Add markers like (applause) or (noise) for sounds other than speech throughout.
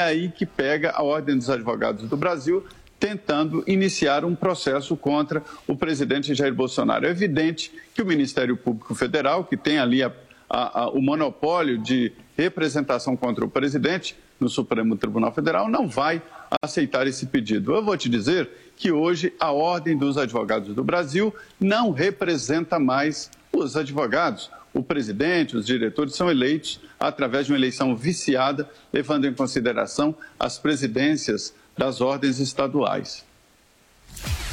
aí que pega a Ordem dos Advogados do Brasil tentando iniciar um processo contra o presidente Jair Bolsonaro. É evidente que o Ministério Público Federal, que tem ali a, a, a, o monopólio de representação contra o presidente no Supremo Tribunal Federal, não vai aceitar esse pedido. Eu vou te dizer que hoje a Ordem dos Advogados do Brasil não representa mais os advogados. O presidente, os diretores são eleitos através de uma eleição viciada, levando em consideração as presidências das ordens estaduais.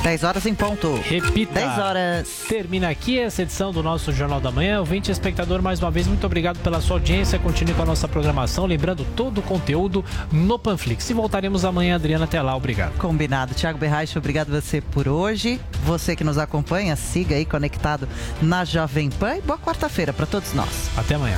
10 horas em ponto. Repita. 10 horas. Termina aqui essa edição do nosso Jornal da Manhã. Ouvinte espectador, mais uma vez, muito obrigado pela sua audiência. Continue com a nossa programação. Lembrando todo o conteúdo no Panflix. E voltaremos amanhã, Adriana. Até lá. Obrigado. Combinado. Tiago Berraich, obrigado você por hoje. Você que nos acompanha, siga aí conectado na Jovem Pan. E boa quarta-feira para todos nós. Até amanhã.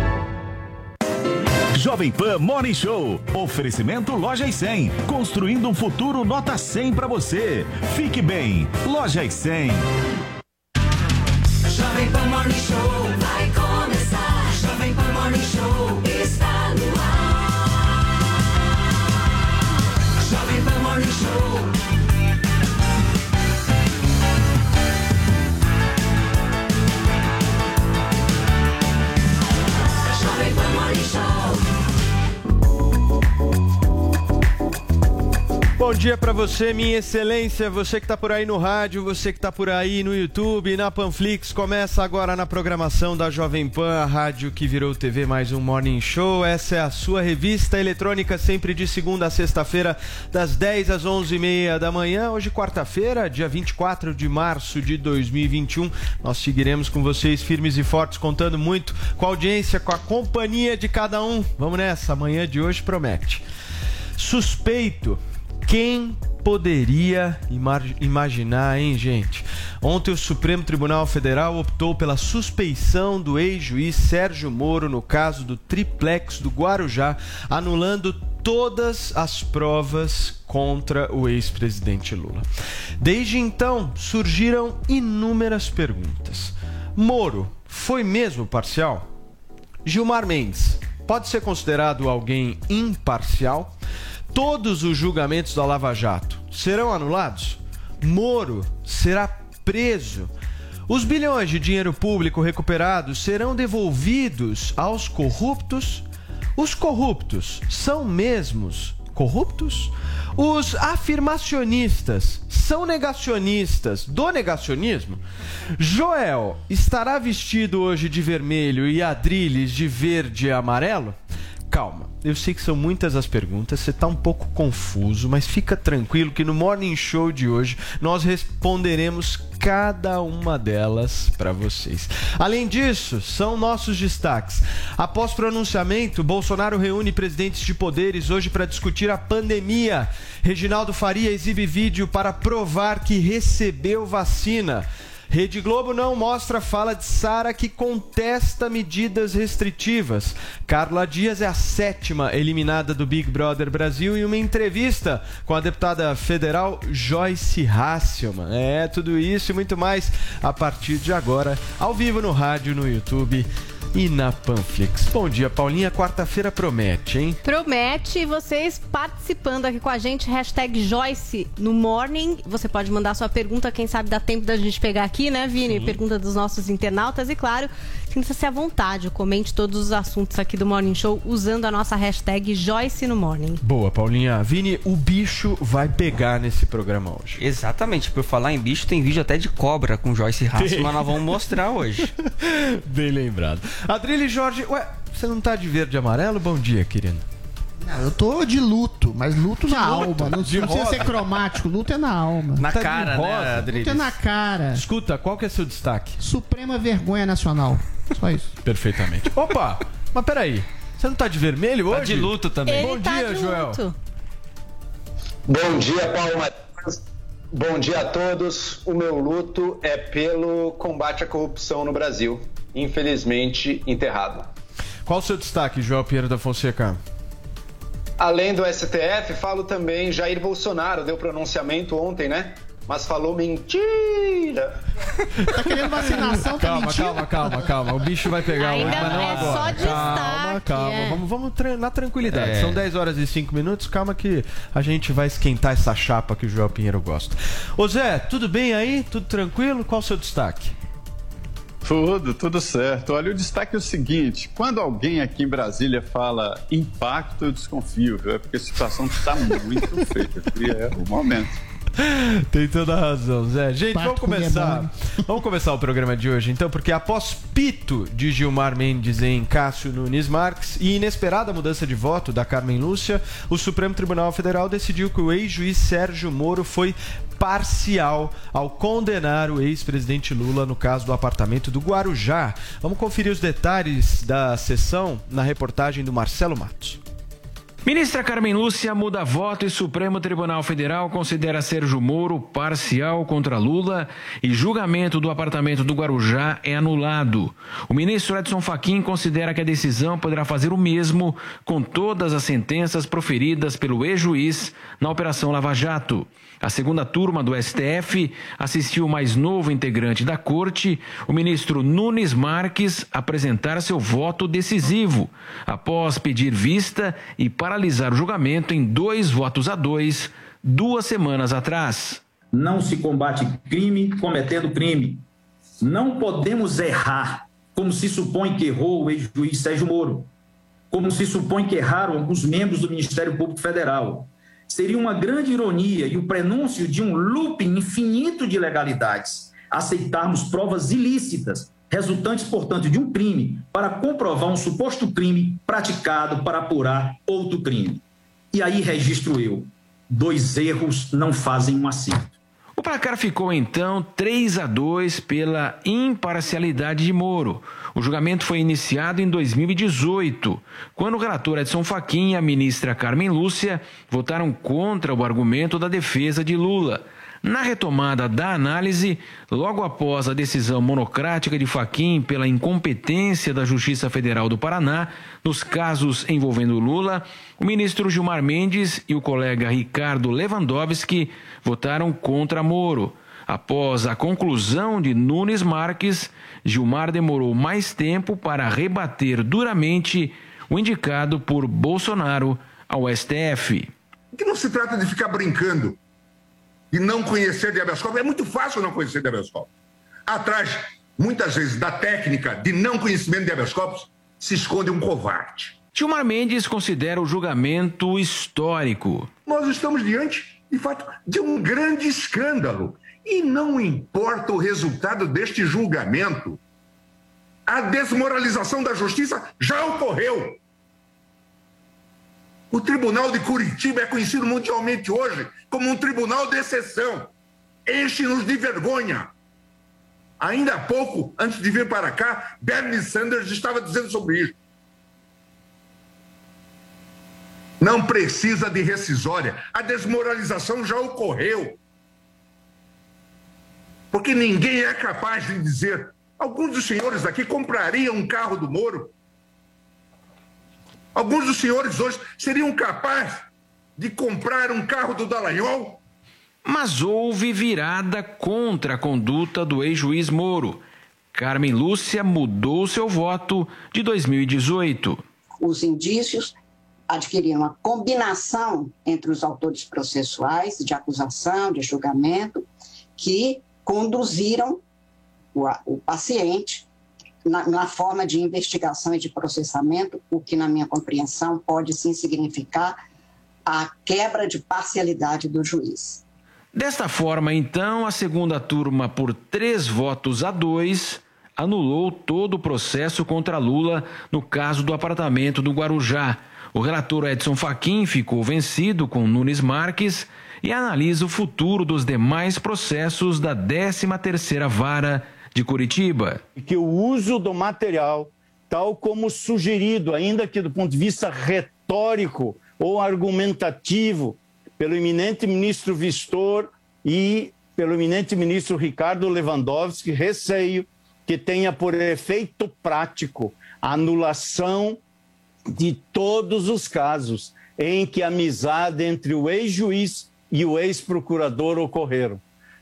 Jovem Pan Morning Show. Oferecimento Loja e 100. Construindo um futuro nota 100 para você. Fique bem. Loja e 100. Jovem Pan Morning Show vai começar. Bom dia para você, minha excelência, você que está por aí no rádio, você que está por aí no YouTube, na Panflix. Começa agora na programação da Jovem Pan, a rádio que virou TV mais um Morning Show. Essa é a sua revista eletrônica, sempre de segunda a sexta-feira, das 10 às 11h30 da manhã. Hoje, quarta-feira, dia 24 de março de 2021. Nós seguiremos com vocês firmes e fortes, contando muito com a audiência, com a companhia de cada um. Vamos nessa, amanhã de hoje promete. Suspeito quem poderia imaginar, hein, gente? Ontem o Supremo Tribunal Federal optou pela suspeição do ex-juiz Sérgio Moro no caso do triplex do Guarujá, anulando todas as provas contra o ex-presidente Lula. Desde então, surgiram inúmeras perguntas. Moro foi mesmo parcial? Gilmar Mendes pode ser considerado alguém imparcial? Todos os julgamentos da Lava Jato serão anulados? Moro será preso? Os bilhões de dinheiro público recuperados serão devolvidos aos corruptos? Os corruptos são mesmos corruptos? Os afirmacionistas são negacionistas do negacionismo? Joel estará vestido hoje de vermelho e Adriles de verde e amarelo? Calma, eu sei que são muitas as perguntas, você está um pouco confuso, mas fica tranquilo que no Morning Show de hoje nós responderemos cada uma delas para vocês. Além disso, são nossos destaques. Após pronunciamento, Bolsonaro reúne presidentes de poderes hoje para discutir a pandemia. Reginaldo Faria exibe vídeo para provar que recebeu vacina. Rede Globo não mostra fala de Sara que contesta medidas restritivas. Carla Dias é a sétima eliminada do Big Brother Brasil em uma entrevista com a deputada federal Joyce Hasselman. É, tudo isso e muito mais a partir de agora, ao vivo no rádio, no YouTube e na Panflix. Bom dia, Paulinha. Quarta-feira promete, hein? Promete vocês participando aqui com a gente, hashtag Joyce no Morning. Você pode mandar sua pergunta, quem sabe dá tempo da gente pegar aqui, né, Vini? Pergunta dos nossos internautas e, claro, sinta-se à vontade, comente todos os assuntos aqui do Morning Show usando a nossa hashtag Joyce no Morning. Boa, Paulinha. Vini, o bicho vai pegar nesse programa hoje. Exatamente, por falar em bicho, tem vídeo até de cobra com Joyce Hassman, nós vamos mostrar hoje. (laughs) Bem lembrado. Adrilho Jorge, ué, você não tá de verde e amarelo? Bom dia, querido. Não, eu tô de luto, mas luto na luto? alma. Não, De não precisa ser cromático, luto é na alma. Na Tá de cara, né, Adriles? Luto é na cara. Escuta, qual que é seu destaque? Suprema vergonha nacional. Só isso. Perfeitamente. Opa, mas peraí. Você não tá de vermelho hoje? Tá de luto também. Ele Bom tá dia, de Joel. luto. Bom dia, Paulo Matheus. Bom dia a todos. O meu luto é pelo combate à corrupção no Brasil. Infelizmente, enterrado. Qual o seu destaque, Joel Pinheiro da Fonseca? Além do STF, falo também Jair Bolsonaro. Deu pronunciamento ontem, né? Mas falou mentira. (laughs) Tá querendo vacinação, tá Calma, mentindo? calma, calma, calma. O bicho vai pegar Ainda hoje, mas não é agora. só destaque, calma, calma. é. Vamos, vamos na tranquilidade. É. São 10 horas e 5 minutos. Calma que a gente vai esquentar essa chapa que o Joel Pinheiro gosta. Ô Zé, tudo bem aí? Tudo tranquilo? Qual o seu destaque? Tudo, tudo certo. Olha, o destaque é o seguinte: quando alguém aqui em Brasília fala impacto, eu desconfio, viu? É porque a situação está muito feita. E é o momento. (laughs) Tem toda a razão, Zé. Gente, Pato vamos com começar. demônio. (laughs) Vamos começar o programa de hoje, então, porque após pito de Gilmar Mendes em Cássio Nunes Marques e inesperada mudança de voto da Carmen Lúcia, o Supremo Tribunal Federal decidiu que o ex-juiz Sérgio Moro foi parcial ao condenar o ex-presidente Lula no caso do apartamento do Guarujá. Vamos conferir os detalhes da sessão na reportagem do Marcelo Matos. Ministra Carmen Lúcia muda voto e Supremo Tribunal Federal considera Sérgio Moro parcial contra Lula e julgamento do apartamento do Guarujá é anulado. O ministro Edson Fachin considera que a decisão poderá fazer o mesmo com todas as sentenças proferidas pelo ex-juiz na Operação Lava Jato. A segunda turma do STF assistiu o mais novo integrante da corte, o ministro Nunes Marques, apresentar seu voto decisivo, após pedir vista e paralisar o julgamento em dois votos a dois, duas semanas atrás. Não se combate crime cometendo crime. Não podemos errar, como se supõe que errou o ex-juiz Sérgio Moro, como se supõe que erraram alguns membros do Ministério Público Federal. Seria uma grande ironia e o prenúncio de um looping infinito de ilegalidades aceitarmos provas ilícitas, resultantes, portanto, de um crime, para comprovar um suposto crime praticado para apurar outro crime. E aí registro eu: dois erros não fazem um acerto. O placar ficou então 3 a 2 pela imparcialidade de Moro. O julgamento foi iniciado em 2018, quando o relator Edson Fachin e a ministra Carmen Lúcia votaram contra o argumento da defesa de Lula. Na retomada da análise, logo após a decisão monocrática de Fachin pela incompetência da Justiça Federal do Paraná nos casos envolvendo Lula, o ministro Gilmar Mendes e o colega Ricardo Lewandowski votaram contra Moro. Após a conclusão de Nunes Marques, Gilmar demorou mais tempo para rebater duramente o indicado por Bolsonaro ao STF. Que não se trata de ficar brincando e não conhecer de habeas corpus. É muito fácil não conhecer de habeas corpus. Atrás, muitas vezes, da técnica de não conhecimento de habeas corpus, se esconde um covarde. Gilmar Mendes considera o julgamento histórico. Nós estamos diante, de fato, de um grande escândalo. E não importa o resultado deste julgamento, a desmoralização da justiça já ocorreu. O Tribunal de Curitiba é conhecido mundialmente hoje como um tribunal de exceção. Enche-nos de vergonha. Ainda há pouco, antes de vir para cá, Bernie Sanders estava dizendo sobre isso. Não precisa de rescisória. A desmoralização já ocorreu. Porque ninguém é capaz de dizer. Alguns dos senhores aqui comprariam um carro do Moro. Alguns dos senhores hoje seriam capazes de comprar um carro do Dallagnol. Mas houve virada contra a conduta do ex-juiz Moro. Carmen Lúcia mudou seu voto de 2018. Os indícios adquiriram uma combinação entre os autores processuais de acusação, de julgamento, que conduziram o, a- o paciente na, na forma de investigação e de processamento, o que, na minha compreensão, pode sim significar a quebra de parcialidade do juiz. Desta forma, então, a segunda turma, por três votos a dois, anulou todo o processo contra Lula no caso do apartamento do Guarujá. O relator Edson Fachin ficou vencido com Nunes Marques e analisa o futuro dos demais processos da 13ª Vara de Curitiba. que o uso do material, tal como sugerido, ainda que do ponto de vista retórico ou argumentativo, pelo eminente ministro Vistor e pelo eminente ministro Ricardo Lewandowski, receio que tenha por efeito prático a anulação de todos os casos em que a amizade entre o ex-juiz e o ex-procurador ocorreram.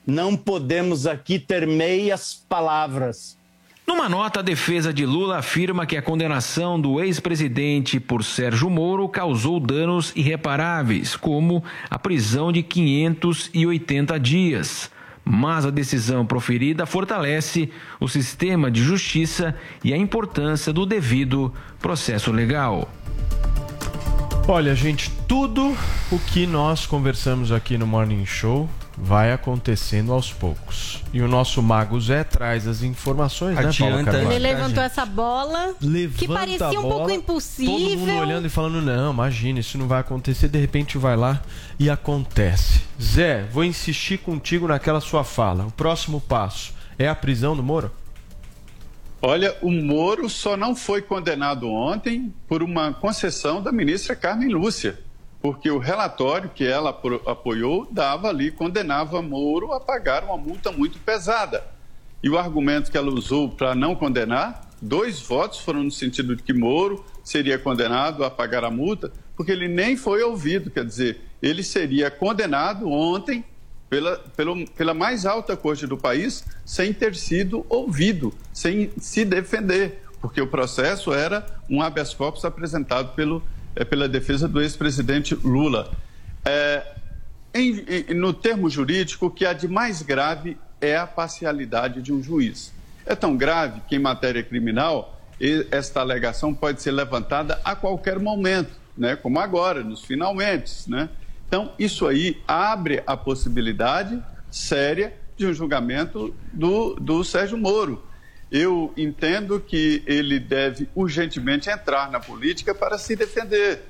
Não podemos aqui ter meias palavras. Numa nota, a defesa de Lula afirma que a condenação do ex-presidente por Sérgio Moro causou danos irreparáveis, como a prisão de 580 dias. Mas a decisão proferida fortalece o sistema de justiça e a importância do devido processo legal. Olha, gente, tudo o que nós conversamos aqui no Morning Show vai acontecendo aos poucos. E o nosso Mago Zé traz as informações, né, Paulo Ele levantou essa bola que Levanta parecia a um pouco bola, impossível. Todo mundo olhando e falando, não, imagina, isso não vai acontecer. De repente vai lá e acontece. Zé, vou insistir contigo naquela sua fala. O próximo passo é a prisão do Moro? Olha, o Moro só não foi condenado ontem por uma concessão da ministra Carmen Lúcia, porque o relatório que ela apoiou dava ali, condenava Moro a pagar uma multa muito pesada. E o argumento que ela usou para não condenar, dois votos foram no sentido de que Moro seria condenado a pagar a multa, porque ele nem foi ouvido, quer dizer, ele seria condenado ontem pela, pelo, pela mais alta corte do país sem ter sido ouvido, sem se defender, porque o processo era um habeas corpus apresentado pelo, eh, pela defesa do ex-presidente Lula. É, em- em- no termo jurídico, o que há de mais grave é a parcialidade de um juiz. É tão grave que, em matéria criminal, esta alegação pode ser levantada a qualquer momento, né? como agora, nos finalmente. Né? Então, isso aí abre a possibilidade séria de um julgamento do, do Sérgio Moro. Eu entendo que ele deve urgentemente entrar na política para se defender.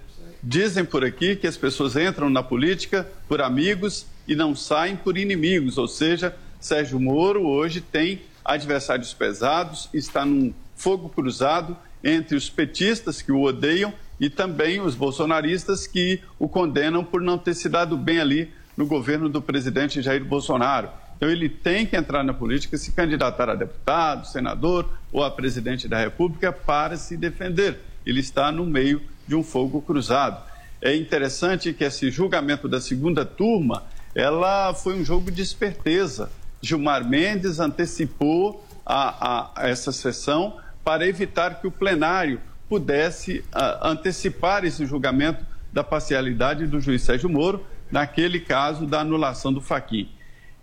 Dizem por aqui que as pessoas entram na política por amigos e não saem por inimigos, ou seja, Sérgio Moro hoje tem adversários pesados, está num fogo cruzado entre os petistas que o odeiam e também os bolsonaristas que o condenam por não ter se dado bem ali no governo do presidente Jair Bolsonaro. Então ele tem que entrar na política, se candidatar a deputado, senador ou a presidente da República para se defender. Ele está no meio de um fogo cruzado. É interessante que esse julgamento da segunda turma, ela foi um jogo de esperteza. Gilmar Mendes antecipou a, a- a essa sessão para evitar que o plenário pudesse ah, antecipar esse julgamento da parcialidade do juiz Sérgio Moro, naquele caso da anulação do Faquim.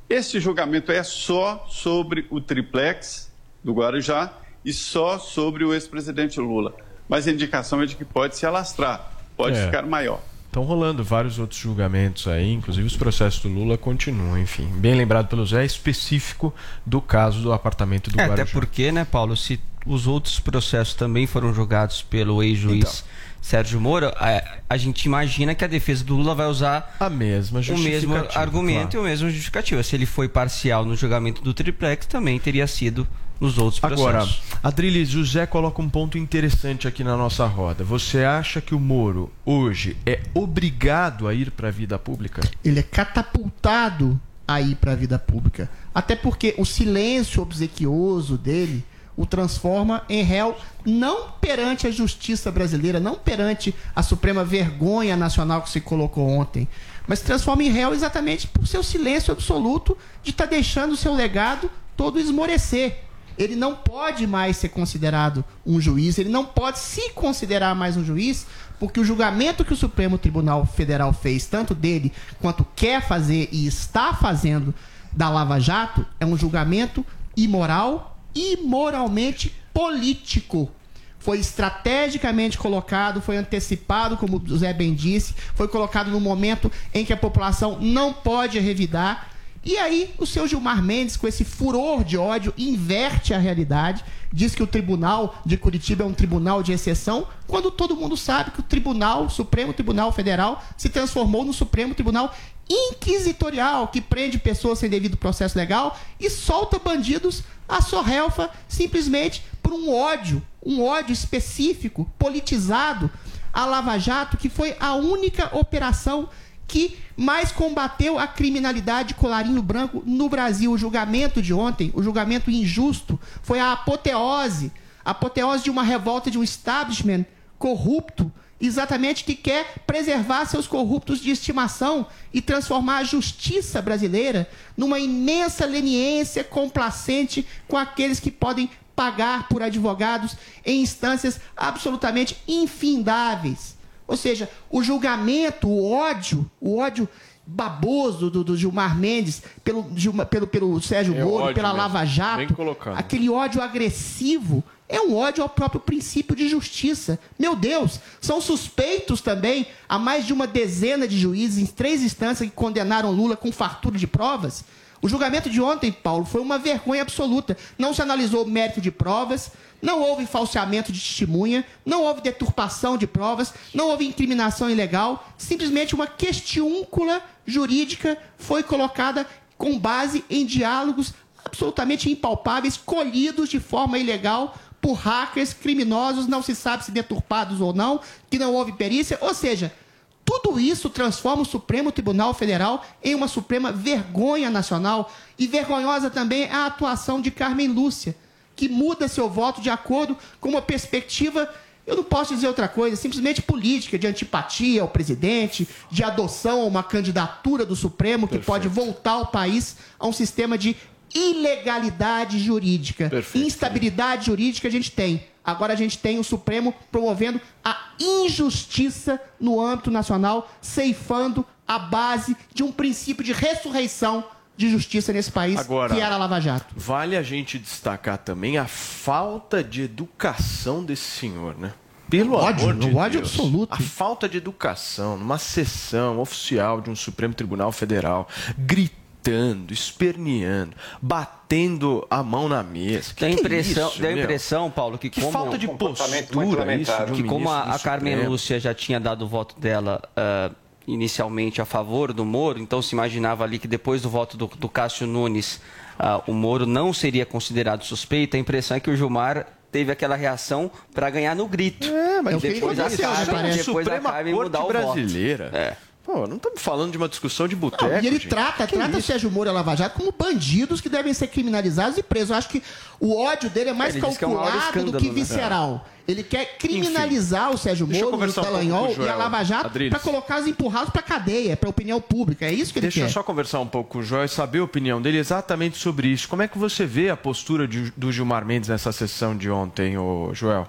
Este julgamento é só sobre o triplex do Guarujá e só sobre o ex-presidente Lula. Mas a indicação é de que pode se alastrar, pode É. ficar maior. Estão rolando vários outros julgamentos aí, inclusive os processos do Lula continuam, enfim. Bem lembrado pelo Zé, específico do caso do apartamento do É, até Guarujá. porque, né, Paulo, se os outros processos também foram julgados pelo ex-juiz Então. Sérgio Moro, a, a gente imagina que a defesa do Lula vai usar a mesma o mesmo argumento claro. e o mesmo justificativa. Se ele foi parcial no julgamento do triplex, também teria sido nos outros Agora, processos. Adriles, o Zé coloca um ponto interessante aqui na nossa roda. Você acha que o Moro hoje é obrigado a ir para a vida pública? Ele é catapultado a ir para a vida pública. Até porque o silêncio obsequioso dele o transforma em réu não perante a justiça brasileira, não perante a suprema vergonha nacional que se colocou ontem, mas transforma em réu exatamente por seu silêncio absoluto de estar deixando o seu legado todo esmorecer. ele não pode mais ser considerado um juiz, ele não pode se considerar mais um juiz, porque o julgamento que o Supremo Tribunal Federal fez, tanto dele quanto quer fazer e está fazendo da Lava Jato, é um julgamento imoral e moralmente político. Foi estrategicamente colocado, foi antecipado, como o Zé bem disse, foi colocado no momento em que a população não pode revidar. E aí, o seu Gilmar Mendes, com esse furor de ódio, inverte a realidade, diz que o tribunal de Curitiba é um tribunal de exceção, quando todo mundo sabe que o tribunal, o Supremo Tribunal Federal, se transformou no Supremo Tribunal Inquisitorial, que prende pessoas sem devido processo legal e solta bandidos à sorrelfa simplesmente por um ódio, um ódio específico, politizado, a Lava Jato, que foi a única operação que mais combateu a criminalidade colarinho branco no Brasil. O julgamento de ontem, o julgamento injusto, foi a apoteose, a apoteose de uma revolta de um establishment corrupto, exatamente que quer preservar seus corruptos de estimação e transformar a justiça brasileira numa imensa leniência complacente com aqueles que podem pagar por advogados em instâncias absolutamente infindáveis. Ou seja, o julgamento, o ódio, o ódio baboso do, do Gilmar Mendes pelo, Gilmar- pelo, pelo Sérgio É Moro, pela mesmo. Lava Jato, aquele ódio agressivo, é um ódio ao próprio princípio de justiça. Meu Deus, são suspeitos também a mais de uma dezena de juízes em três instâncias que condenaram Lula com fartura de provas. O julgamento de ontem, Paulo, foi uma vergonha absoluta. Não se analisou o mérito de provas, não houve falseamento de testemunha, não houve deturpação de provas, não houve incriminação ilegal, simplesmente uma questiúncula jurídica foi colocada com base em diálogos absolutamente impalpáveis, colhidos de forma ilegal por hackers criminosos, não se sabe se deturpados ou não, que não houve perícia, ou seja, tudo isso transforma o Supremo Tribunal Federal em uma suprema vergonha nacional e vergonhosa também é a atuação de Carmen Lúcia, que muda seu voto de acordo com uma perspectiva, eu não posso dizer outra coisa, simplesmente política, de antipatia ao presidente, de adoção a uma candidatura do Supremo que pode voltar o país a um sistema de ilegalidade jurídica. Instabilidade jurídica a gente tem. Agora a gente tem o Supremo promovendo a injustiça no âmbito nacional, ceifando a base de um princípio de ressurreição de justiça nesse país, Agora- que era a Lava Jato. Vale a gente destacar também a falta de educação desse senhor, né? Pelo Ódio, amor de ódio Deus. absoluto. A falta de educação numa sessão oficial de um Supremo Tribunal Federal, gritando, esperneando, batendo a mão na mesa. Que Dá a que é impressão, isso, dá a impressão, Paulo, que, Que como falta de postura muito isso de um que como a, a Carmen. Lúcia já tinha dado o voto dela ah, inicialmente a favor do Moro, então se imaginava ali que depois do voto do, do Cássio Nunes ah, o Moro não seria considerado suspeito. A impressão é que o Gilmar teve aquela reação para ganhar no grito. É, mas depois a aconteceu, Carmen, né? depois a Suprema Carmen Corte mudar o brasileira. voto. Pô, não estamos falando de uma discussão de Não, boteco. e ele gente. trata, Que trata isso? Sérgio Moro e a Lava Jato como bandidos que devem ser criminalizados e presos. Eu acho que o ódio dele é mais Ele diz que é calculado do que né? visceral. Ele quer criminalizar o Sérgio Deixa Moro, o um Dallagnol o e a. Lava Jato para colocar os empurrados para cadeia, para opinião pública. É isso que ele Deixa quer. eu só conversar um pouco com o Joel e saber a opinião dele exatamente sobre isso. Como é que você vê a postura de- do Gilmar Mendes nessa sessão de ontem, ô Joel?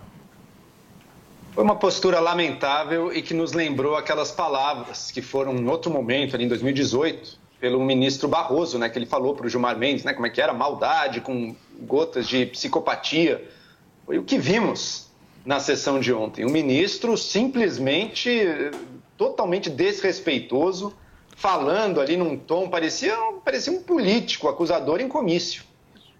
Foi uma postura lamentável e que nos lembrou aquelas palavras que foram em outro momento, ali em 2018, pelo ministro Barroso, né, que ele falou para o Gilmar Mendes, né, como é que era, maldade com gotas de psicopatia. Foi o que vimos na sessão de ontem. O ministro simplesmente totalmente desrespeitoso, falando ali num tom, parecia, parecia um político, acusador em comício.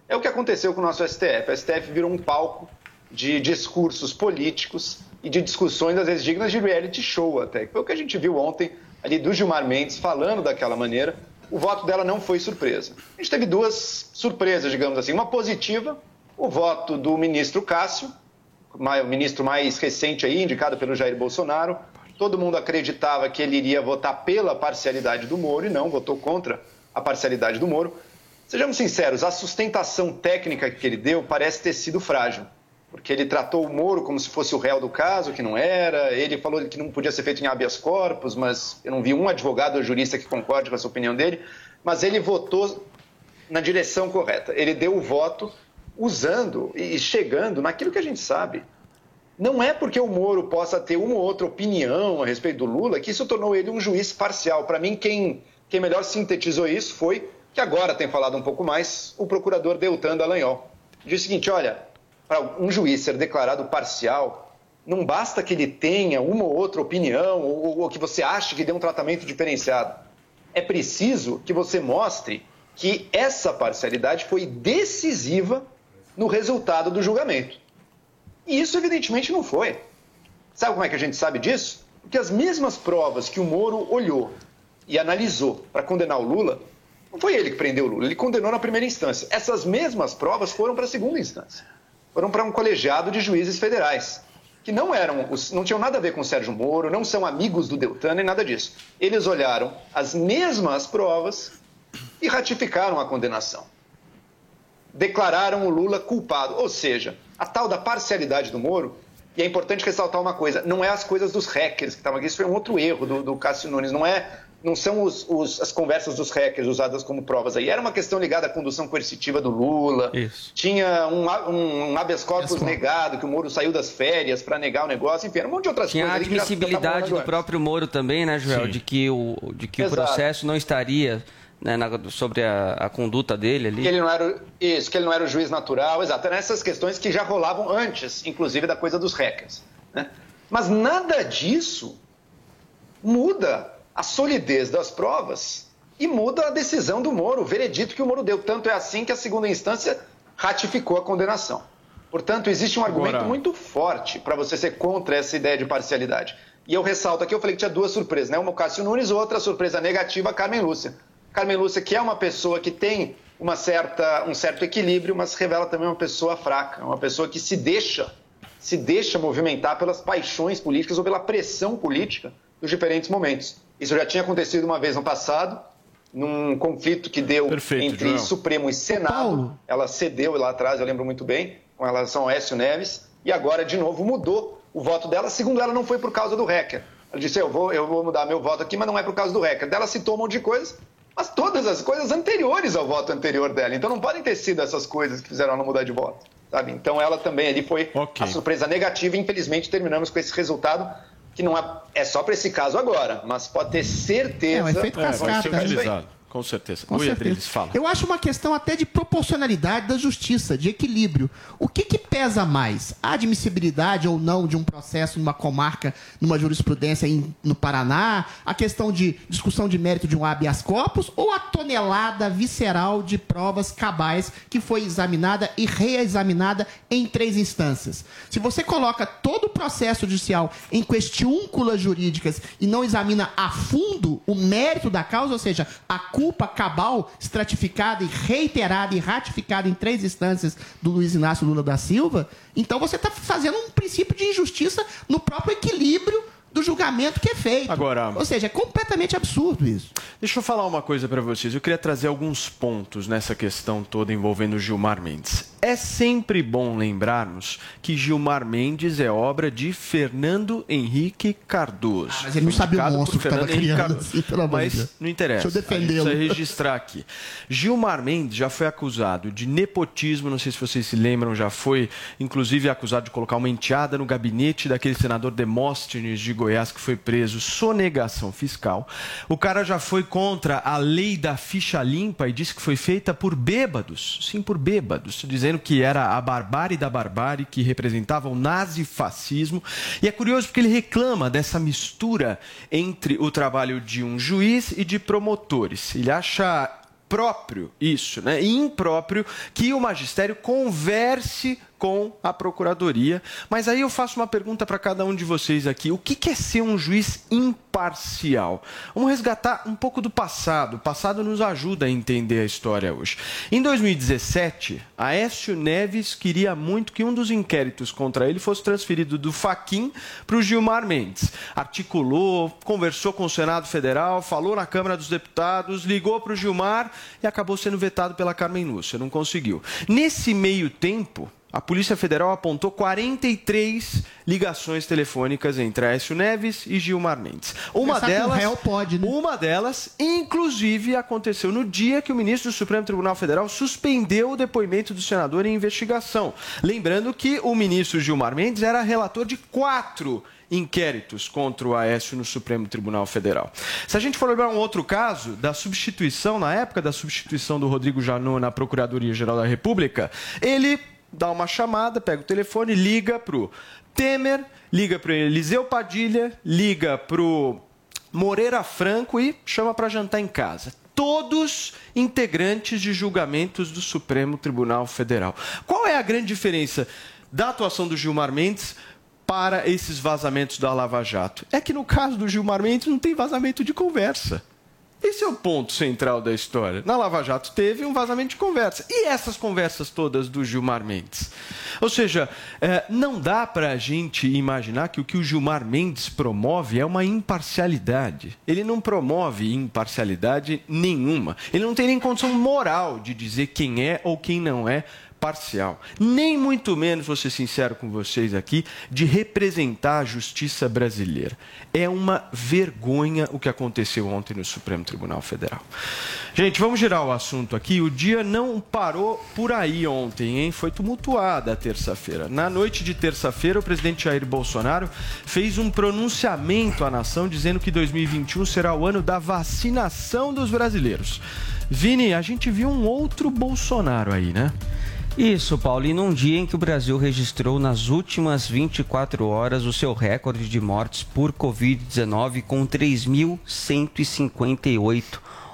É o que aconteceu com o nosso STF. O STF virou um palco de discursos políticos e de discussões, às vezes, dignas de reality show até. Foi o que a gente viu ontem ali do Gilmar Mendes falando daquela maneira. O voto dela não foi surpresa. A gente teve duas surpresas, digamos assim. Uma positiva, o voto do ministro Cássio, o ministro mais recente aí, indicado pelo Jair Bolsonaro. Todo mundo acreditava que ele iria votar pela parcialidade do Moro e não, votou contra a parcialidade do Moro. Sejamos sinceros, a sustentação técnica que ele deu parece ter sido frágil, porque ele tratou o Moro como se fosse o réu do caso, que não era, ele falou que não podia ser feito em habeas corpus, mas eu não vi um advogado ou jurista que concorde com essa opinião dele, mas ele votou na direção correta. Ele deu o voto usando e chegando naquilo que a gente sabe. Não é porque o Moro possa ter uma ou outra opinião a respeito do Lula que isso tornou ele um juiz parcial. Para mim, quem, quem melhor sintetizou isso foi, que agora tem falado um pouco mais, o procurador Deltan Dallagnol. Diz o seguinte: olha, para um juiz ser declarado parcial, não basta que ele tenha uma ou outra opinião ou, ou que você ache que dê um tratamento diferenciado. É preciso que você mostre que essa parcialidade foi decisiva no resultado do julgamento. E isso, evidentemente, não foi. Sabe como é que a gente sabe disso? Porque as mesmas provas que o Moro olhou e analisou para condenar o Lula, não foi ele que prendeu o Lula, ele condenou na primeira instância. Essas mesmas provas foram para a segunda instância. Foram para um colegiado de juízes federais, que não eram, não tinham nada a ver com o Sérgio Moro, não são amigos do Deltan nem nada disso. Eles olharam as mesmas provas e ratificaram a condenação. Declararam o Lula culpado. Ou seja, a tal da parcialidade do Moro, e é importante ressaltar uma coisa, não é as coisas dos hackers que estavam aqui, isso foi um outro erro do, do Cássio Nunes, não é. Não são os- os- as conversas dos hackers usadas como provas aí. Era uma questão ligada à condução coercitiva do Lula. Tinha um, um, um habeas corpus negado, que o Moro saiu das férias para negar o negócio, enfim, era um monte de outras Tinha a coisas. já estavam admissibilidade rolando do próprio Moro também, né, Joel? Sim. De que o, de que o processo não estaria né, na- sobre a, a conduta dele ali. Que ele não era isso, que ele não era o juiz natural, exato. Essas questões que já rolavam antes, inclusive da coisa dos hackers. né? Mas nada disso muda a solidez das provas e muda a decisão do Moro, o veredito que o Moro deu. Tanto é assim que a segunda instância ratificou a condenação. Portanto, existe um argumento Agora- muito forte para você ser contra essa ideia de parcialidade. E eu ressalto aqui, eu falei que tinha duas surpresas, né? Uma o Cássio Nunes, outra surpresa negativa, a Carmen Lúcia. Carmen Lúcia, que é uma pessoa que tem uma certa, um certo equilíbrio, mas revela também uma pessoa fraca, uma pessoa que se deixa, se deixa movimentar pelas paixões políticas ou pela pressão política dos diferentes momentos. Isso já tinha acontecido uma vez no passado, num conflito que deu entre Joel. Supremo e Senado. Ela cedeu lá atrás, eu lembro muito bem, com relação ao Écio Neves, e agora, de novo, mudou o voto dela. Segundo ela, não foi por causa do hacker. Ela disse: eu vou, eu vou mudar meu voto aqui, mas não é por causa do hacker. Dela citou um monte de coisas, mas todas as coisas anteriores ao voto anterior dela. Então não podem ter sido essas coisas que fizeram ela mudar de voto. Sabe? Então ela também ali foi a surpresa negativa e infelizmente terminamos com esse resultado que não é, é só para esse caso agora, mas pode ter certeza. É, um efeito que vai ser cascata, né? utilizado. Com certeza. Com Oi, certeza. Adriles, fala. Eu acho uma questão até de proporcionalidade da justiça, de equilíbrio. O que, que pesa mais? A admissibilidade ou não de um processo numa comarca, numa jurisprudência em- no Paraná? A questão de discussão de mérito de um habeas corpus? Ou a tonelada visceral de provas cabais que foi examinada e reexaminada em três instâncias? Se você coloca todo o processo judicial em questiúnculas jurídicas e não examina a fundo o mérito da causa, ou seja, a culpa cabal, estratificada e reiterada e ratificada em três instâncias do Luiz Inácio Lula da Silva, então você está fazendo um princípio de injustiça no próprio equilíbrio do julgamento que é feito. Agora- ou seja, é completamente absurdo isso. Deixa eu falar uma coisa para vocês. Eu queria trazer alguns pontos nessa questão toda envolvendo Gilmar Mendes. É sempre bom lembrarmos que Gilmar Mendes é obra de Fernando Henrique Cardoso. mas ele não sabe o monstro que tava Fernando Henrique criando, Cardoso. assim, Mas não interessa. Deixa eu defendê-lo. Registrar aqui. Gilmar Mendes já foi acusado de nepotismo, não sei se vocês se lembram, já foi inclusive acusado de colocar uma enteada no gabinete daquele senador Demóstenes de Goiás que foi preso, sonegação fiscal. O cara já foi contra a lei da ficha limpa e disse que foi feita por bêbados, sim, por bêbados, dizendo que era a barbárie da barbárie que representava o nazifascismo. E é curioso porque ele reclama dessa mistura entre o trabalho de um juiz e de promotores. Ele acha próprio isso, né? Impróprio que o magistério converse com a procuradoria. Mas aí eu faço uma pergunta para cada um de vocês aqui: o que é ser um juiz imparcial? Vamos resgatar um pouco do passado. O passado nos ajuda a entender a história hoje. Em 2017, Aécio Neves queria muito que um dos inquéritos contra ele fosse transferido do Faquin para o Gilmar Mendes. Articulou, conversou com o Senado Federal, falou na Câmara dos Deputados, ligou para o Gilmar e acabou sendo vetado pela Carmen Lúcia. Não conseguiu. Nesse meio tempo, A Polícia Federal apontou 43 ligações telefônicas entre Aécio Neves e Gilmar Mendes. Uma Pensar delas, réu pode, né? uma delas, inclusive, aconteceu no dia que o ministro do Supremo Tribunal Federal suspendeu o depoimento do senador em investigação. Lembrando que o ministro Gilmar Mendes era relator de quatro inquéritos contra o Aécio no Supremo Tribunal Federal. Se a gente for lembrar um outro caso da substituição, na época da substituição do Rodrigo Janot na Procuradoria-Geral da República, ele dá uma chamada, pega o telefone, liga pro Temer, liga pro Eliseu Padilha, liga pro Moreira Franco e chama para jantar em casa. Todos integrantes de julgamentos do Supremo Tribunal Federal. Qual é a grande diferença da atuação do Gilmar Mendes para esses vazamentos da Lava Jato? É que no caso do Gilmar Mendes não tem vazamento de conversa. Esse é o ponto central da história. Na Lava Jato teve um vazamento de conversa. E essas conversas todas do Gilmar Mendes? Ou seja, eh, não dá para a gente imaginar que o que o Gilmar Mendes promove é uma imparcialidade. Ele não promove imparcialidade nenhuma. Ele não tem nem condição moral de dizer quem é ou quem não é parcial. Nem muito menos, vou ser sincero com vocês aqui, de representar a justiça brasileira. É uma vergonha o que aconteceu ontem no Supremo Tribunal Federal. Gente, vamos girar o assunto aqui. O dia não parou por aí ontem, hein? Foi tumultuada a terça-feira. Na noite de terça-feira, o presidente Jair Bolsonaro fez um pronunciamento à nação dizendo que 2021 será o ano da vacinação dos brasileiros. Vini, a gente viu um outro Bolsonaro aí, né? Isso, Paulo, e num dia em que o Brasil registrou nas últimas 24 horas o seu recorde de mortes por Covid-19 com 3.158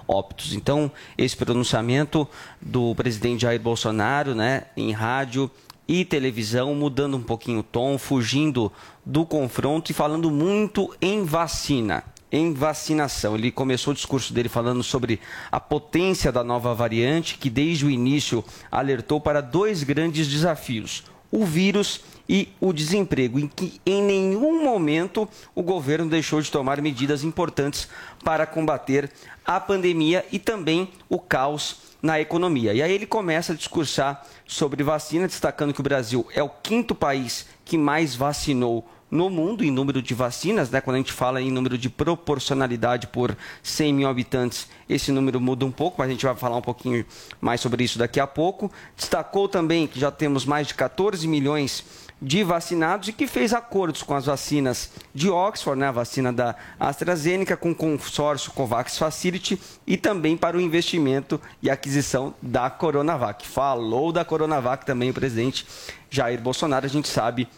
óbitos. Então, esse pronunciamento do presidente Jair Bolsonaro, né, em rádio e televisão, mudando um pouquinho o tom, fugindo do confronto e falando muito em vacina em vacinação. Ele começou o discurso dele falando sobre a potência da nova variante, que desde o início alertou para dois grandes desafios: o vírus e o desemprego, em que em nenhum momento o governo deixou de tomar medidas importantes para combater a pandemia e também o caos na economia. E aí ele começa a discursar sobre vacina, destacando que o Brasil é o quinto país que mais vacinou no mundo em número de vacinas, né? Quando a gente fala em número de proporcionalidade por 100 mil habitantes, esse número muda um pouco, mas a gente vai falar um pouquinho mais sobre isso daqui a pouco. Destacou também que já temos mais de 14 milhões de vacinados e que fez acordos com as vacinas de Oxford, né, a vacina da AstraZeneca, com o consórcio COVAX Facility e também para o investimento e aquisição da Coronavac. Falou da Coronavac também o presidente Jair Bolsonaro, a gente sabe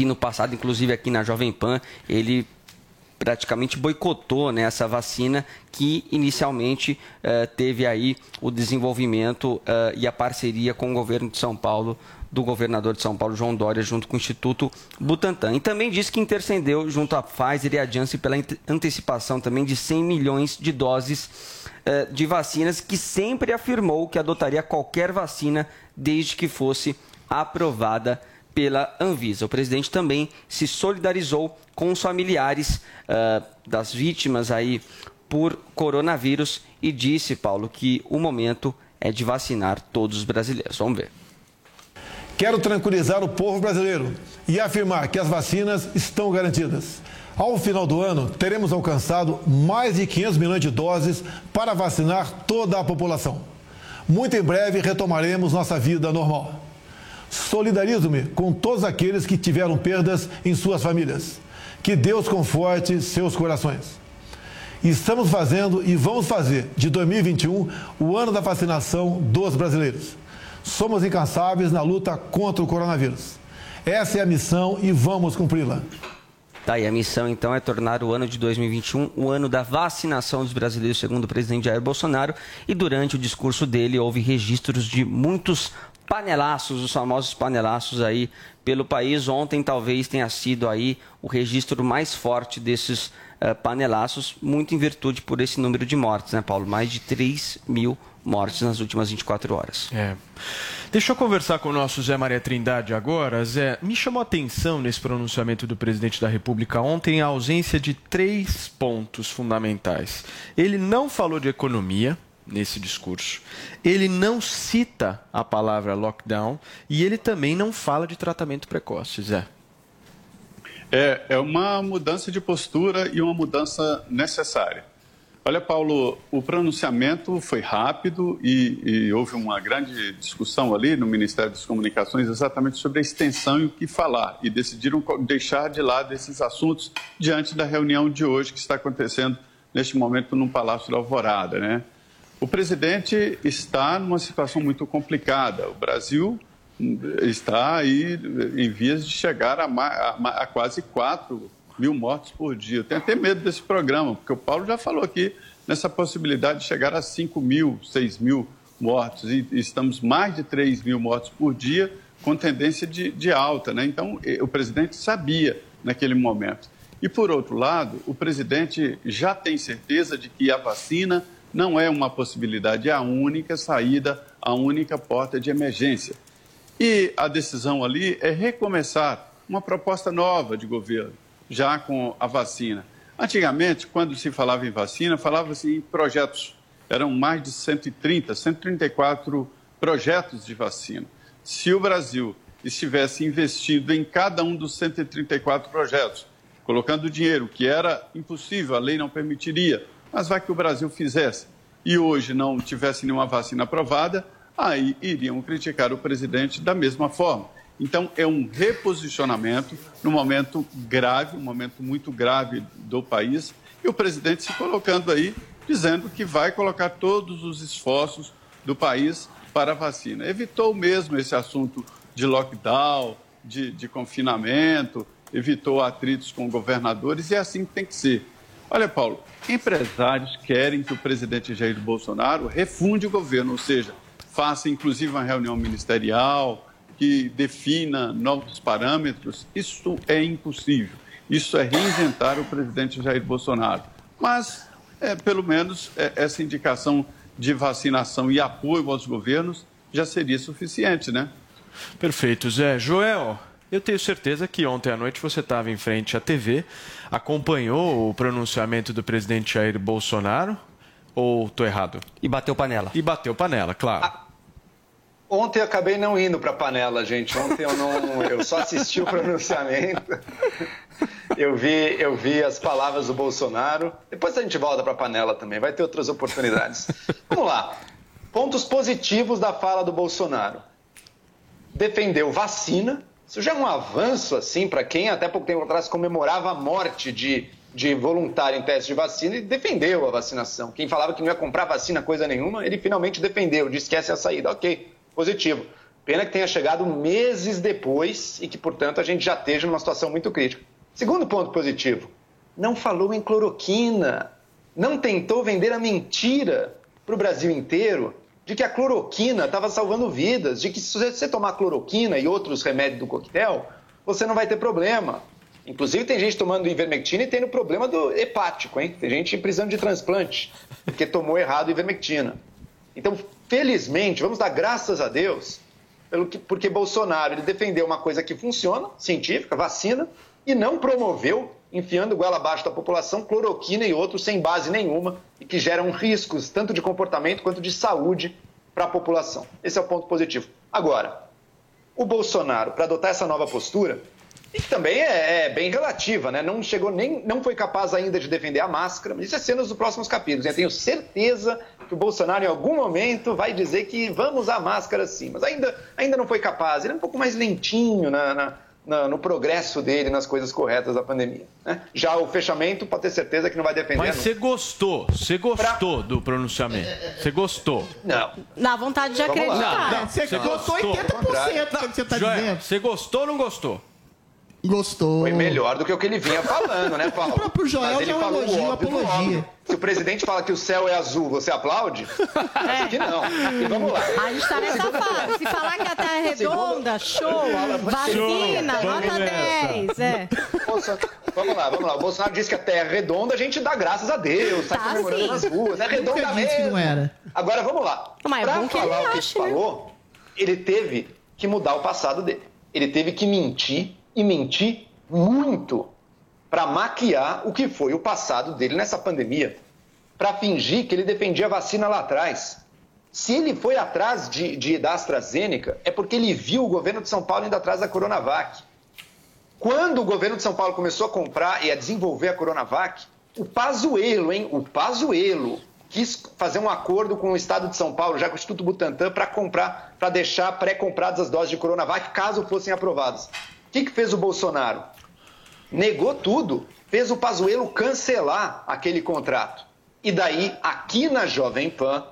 que no passado, inclusive aqui na Jovem Pan, ele praticamente boicotou né, essa vacina que inicialmente eh, teve aí o desenvolvimento eh, e a parceria com o governo de São Paulo do governador de São Paulo, João Dória, junto com o Instituto Butantan. E também disse que intercedeu junto à Pfizer e à Janssen pela antecipação também de 100 milhões de doses eh, de vacinas, que sempre afirmou que adotaria qualquer vacina desde que fosse aprovada pela Anvisa. O presidente também se solidarizou com os familiares uh, das vítimas aí por coronavírus e disse, Paulo, que o momento é de vacinar todos os brasileiros. Vamos ver. Quero tranquilizar o povo brasileiro e afirmar que as vacinas estão garantidas. Ao final do ano, teremos alcançado mais de 500 milhões de doses para vacinar toda a população. Muito em breve retomaremos nossa vida normal. Solidarizo-me com todos aqueles que tiveram perdas em suas famílias. Que Deus conforte seus corações. Estamos fazendo e vamos fazer de 2021 o ano da vacinação dos brasileiros. Somos incansáveis na luta contra o coronavírus. Essa é a missão e vamos cumpri-la. Tá, e a missão então é tornar o ano de 2021 o ano da vacinação dos brasileiros, segundo o presidente Jair Bolsonaro. E durante o discurso dele houve registros de muitos panelaços, os famosos panelaços aí pelo país. Ontem talvez tenha sido aí o registro mais forte desses uh, panelaços, muito em virtude por esse número de mortes, né, Paulo? Mais de 3 mil mortes nas últimas 24 horas. É. Deixa eu conversar com o nosso Zé Maria Trindade agora. Zé, me chamou a atenção nesse pronunciamento do presidente da República ontem a ausência de três pontos fundamentais. Ele não falou de economia, nesse discurso. Ele não cita a palavra lockdown e ele também não fala de tratamento precoce, Zé. É, é uma mudança de postura e uma mudança necessária. Olha, Paulo, o pronunciamento foi rápido e, e, houve uma grande discussão ali no Ministério das Comunicações exatamente sobre a extensão e o que falar. E decidiram deixar de lado esses assuntos diante da reunião de hoje que está acontecendo neste momento no Palácio da Alvorada, né? O presidente está numa situação muito complicada. O Brasil está aí em vias de chegar a, a, a quase 4 mil mortos por dia. Eu tenho até medo desse programa, porque o Paulo já falou aqui nessa possibilidade de chegar a 5 mil, 6 mil mortos. E estamos mais de 3 mil mortos por dia, com tendência de, de alta. Né? Então, o presidente sabia naquele momento. E, por outro lado, o presidente já tem certeza de que a vacina não é uma possibilidade, é a única saída, a única porta de emergência. E a decisão ali é recomeçar uma proposta nova de governo, já com a vacina. Antigamente, quando se falava em vacina, falava-se em projetos. Eram mais de 130, 134 projetos de vacina. Se o Brasil estivesse investido em cada um dos 134 projetos, colocando dinheiro, que era impossível, a lei não permitiria, mas vai que o Brasil fizesse e hoje não tivesse nenhuma vacina aprovada, aí iriam criticar o presidente da mesma forma. Então, é um reposicionamento no momento grave, um momento muito grave do país, e o presidente se colocando aí, dizendo que vai colocar todos os esforços do país para a vacina. Evitou mesmo esse assunto de lockdown, de, de confinamento, evitou atritos com governadores, e é assim que tem que ser. Olha, Paulo, empresários querem que o presidente Jair Bolsonaro refunde o governo, ou seja, faça inclusive uma reunião ministerial que defina novos parâmetros. Isso é impossível. Isso é reinventar o presidente Jair Bolsonaro. Mas, é, pelo menos, é, essa indicação de vacinação e apoio aos governos já seria suficiente, né? Perfeito, Zé. Joel, eu tenho certeza que ontem à noite você estava em frente à TV, acompanhou o pronunciamento do presidente Jair Bolsonaro, ou estou errado? E bateu panela. E bateu panela, claro. Ah, ontem eu acabei não indo para panela, gente. Ontem eu não, eu só assisti o pronunciamento. Eu vi, eu vi as palavras do Bolsonaro. Depois a gente volta para panela também. Vai ter outras oportunidades. Vamos lá. Pontos positivos da fala do Bolsonaro. Defendeu vacina, isso já é um avanço, assim, para quem até pouco tempo atrás comemorava a morte de, de voluntário em teste de vacina e defendeu a vacinação. Quem falava que não ia comprar vacina coisa nenhuma, ele finalmente defendeu, disse que essa é a saída. Ok, positivo. Pena que tenha chegado meses depois e que, portanto, a gente já esteja numa situação muito crítica. Segundo ponto positivo, não falou em cloroquina. Não tentou vender a mentira para o Brasil inteiro de que a cloroquina estava salvando vidas, de que se você tomar cloroquina e outros remédios do coquetel, você não vai ter problema. Inclusive, tem gente tomando ivermectina e tendo problema do hepático, hein? Tem gente precisando de transplante, porque tomou errado ivermectina. Então, felizmente, vamos dar graças a Deus, pelo que, porque Bolsonaro ele defendeu uma coisa que funciona, científica, vacina, e não promoveu, enfiando goela abaixo da população, cloroquina e outros sem base nenhuma e que geram riscos tanto de comportamento quanto de saúde para a população. Esse é o ponto positivo. Agora, o Bolsonaro, para adotar essa nova postura, e também é, é, bem relativa, né? Não chegou nem, não foi capaz ainda de defender a máscara, mas isso é cenas dos próximos capítulos. Eu tenho certeza que o Bolsonaro em algum momento vai dizer que vamos usar máscara sim, mas ainda, ainda não foi capaz. Ele é um pouco mais lentinho na, na no, no, progresso dele nas coisas corretas da pandemia. Né? Já o fechamento, pode ter certeza que não vai defender. Mas você gostou, você gostou pra... do pronunciamento? Você gostou? Não. Na vontade de acreditar. Você gostou 80% do que você está dizendo. Você gostou ou não gostou? Gostou. Foi melhor do que o que ele vinha falando, né, (laughs) Paulo? O próprio Joel Mas ele já é falou elogio, óbvio apologia. óbvio. Se o presidente fala que o céu é azul, você aplaude? (laughs) Acho que não. E vamos lá. A gente está nessa fase. Se falar que a Terra é redonda, show. Vacina, Show. nota Vamos 10. É. Vamos lá, vamos lá. O Bolsonaro disse que a Terra é redonda, a gente dá graças a Deus, sai Tá comemorando sim. nas ruas. É redonda Nunca disse mesmo. que não era. Agora vamos lá. Mas é Pra que falar ele o que ele né? falou, ele teve que mudar o passado dele. Ele teve que mentir e mentir muito para maquiar o que foi o passado dele nessa pandemia. para fingir que ele defendia a vacina lá atrás. Se ele foi atrás de, de, da AstraZeneca, é porque ele viu o governo de São Paulo indo atrás da Coronavac. Quando o governo de São Paulo começou a comprar e a desenvolver a Coronavac, o Pazuello, hein? O Pazuello quis fazer um acordo com o Estado de São Paulo, já com o Instituto Butantan, para comprar, para deixar pré-compradas as doses de Coronavac, caso fossem aprovadas. O que, que fez o Bolsonaro? Negou tudo, fez o Pazuello cancelar aquele contrato. E daí, aqui na Jovem Pan,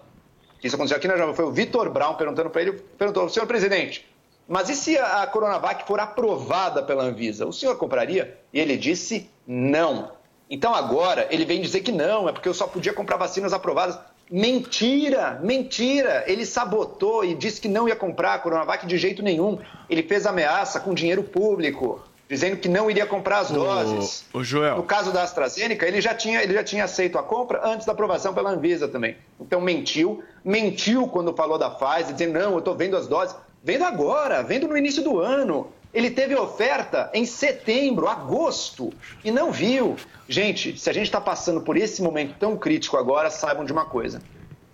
isso aconteceu aqui na Jovem Pan, foi o Vitor Brown perguntando para ele, perguntou, senhor presidente, mas e se a Coronavac for aprovada pela Anvisa, o senhor compraria? E ele disse não. Então agora ele vem dizer que não, é porque eu só podia comprar vacinas aprovadas. Mentira, mentira. Ele sabotou e disse que não ia comprar a Coronavac de jeito nenhum. Ele fez ameaça com dinheiro público, dizendo que não iria comprar as doses. O, Joel. No caso da AstraZeneca, ele já, tinha, ele já tinha aceito a compra antes da aprovação pela Anvisa também. Então mentiu, mentiu quando falou da Pfizer, dizendo não, eu estou vendo as doses. Vendo agora, vendo no início do ano. Ele teve oferta em setembro, agosto, e não viu. Gente, se a gente está passando por esse momento tão crítico agora, saibam de uma coisa.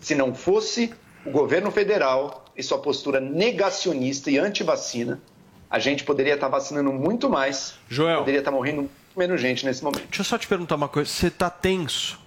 Se não fosse o governo federal e sua postura negacionista e anti-vacina, a gente poderia estar vacinando muito mais. Joel. Poderia estar morrendo muito menos gente nesse momento. Deixa eu só te perguntar uma coisa. Você tá tenso?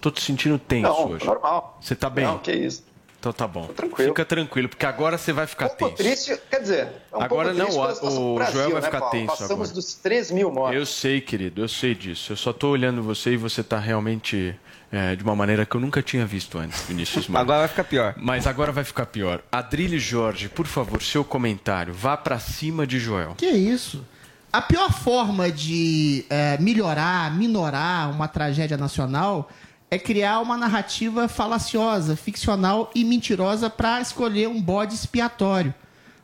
Tô te sentindo tenso Não, hoje. normal. Você tá bem? Não, que isso. Então tá bom. tranquilo. Fica tranquilo, porque agora você vai ficar Pô, tenso. triste, quer dizer, é um Agora pouco não, triste o- do o Brasil, Joel vai né, ficar Paulo? tenso Passamos agora. dos 3 mil mortos. Eu sei, querido, eu sei disso. Eu só tô olhando você e você tá realmente é, de uma maneira que eu nunca tinha visto antes, Vinícius Moura. Agora vai ficar pior. Mas agora vai ficar pior. Adrilho Jorge, por favor, seu comentário. Vá pra cima de Joel. Que isso? A pior forma de eh, melhorar, minorar uma tragédia nacional é criar uma narrativa falaciosa, ficcional e mentirosa para escolher um bode expiatório.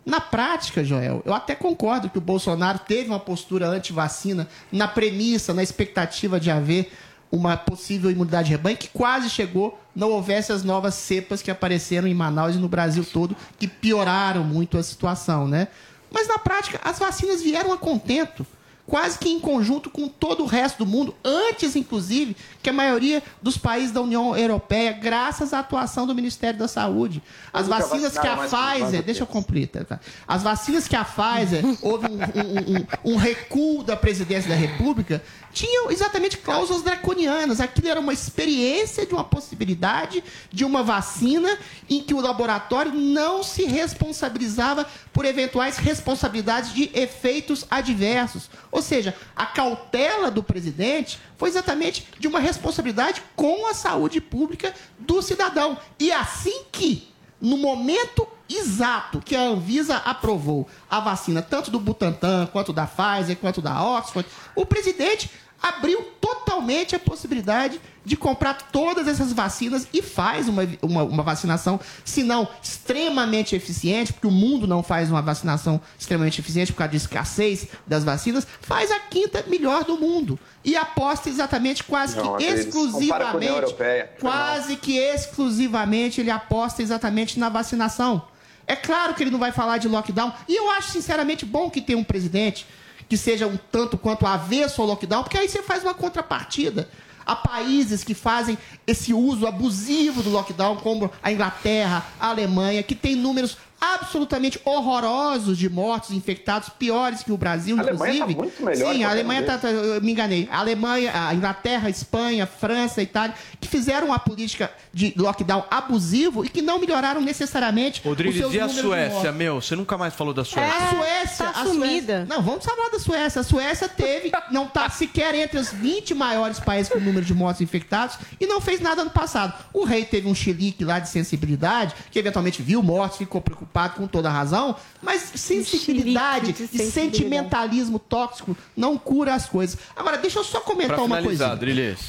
Na prática, Joel, eu até concordo que o Bolsonaro teve uma postura anti-vacina na premissa, na expectativa de haver uma possível imunidade de rebanho que quase chegou, não houvesse as novas cepas que apareceram em Manaus e no Brasil todo, que pioraram muito a situação, né? Mas na prática, as vacinas vieram a contento, quase que em conjunto com todo o resto do mundo, antes, inclusive, que a maioria dos países da União Europeia, graças à atuação do Ministério da Saúde. As vacinas que a Pfizer. Deixa eu completar. tá? As vacinas que a Pfizer houve um, um- um- um recuo da presidência da República tinham exatamente cláusulas draconianas. Aquilo era uma experiência de uma possibilidade de uma vacina em que o laboratório não se responsabilizava por eventuais responsabilidades de efeitos adversos. Ou seja, a cautela do presidente foi exatamente de uma responsabilidade com a saúde pública do cidadão. E assim que no momento exato que a Anvisa aprovou a vacina, tanto do Butantan, quanto da Pfizer, quanto da Oxford, o presidente abriu totalmente a possibilidade de comprar todas essas vacinas e faz uma, uma, uma vacinação, se não extremamente eficiente, porque o mundo não faz uma vacinação extremamente eficiente por causa de escassez das vacinas, faz a quinta melhor do mundo. E aposta exatamente quase Não, que exclusivamente, quase que exclusivamente ele aposta exatamente na vacinação. É claro que ele não vai falar de lockdown, e eu acho sinceramente bom que tenha um presidente que seja um tanto quanto avesso ao lockdown, porque aí você faz uma contrapartida. Há países que fazem esse uso abusivo do lockdown, como a Inglaterra, a Alemanha, que tem números absolutamente horrorosos de mortos infectados, piores que o Brasil, A Alemanha tá inclusive. muito melhor Sim, a Alemanha tá, tá- eu me enganei. A Alemanha, a Inglaterra, a Espanha, a França, a Itália, que fizeram uma política de lockdown abusivo e que não melhoraram necessariamente os Rodrigues, seus e a Suécia, meu? Você nunca mais falou da Suécia. A Suécia, tá a Suécia- sumida. Não, vamos falar da Suécia. A Suécia teve, (laughs) não tá sequer entre os 20 maiores países com número de mortos infectados e não fez nada no passado. O rei teve um chilique lá de sensibilidade, que eventualmente viu mortos, ficou preocupado com toda a razão, mas sensibilidade de e sentimentalismo tóxico não cura as coisas. Agora, deixa eu só comentar Pra uma coisa.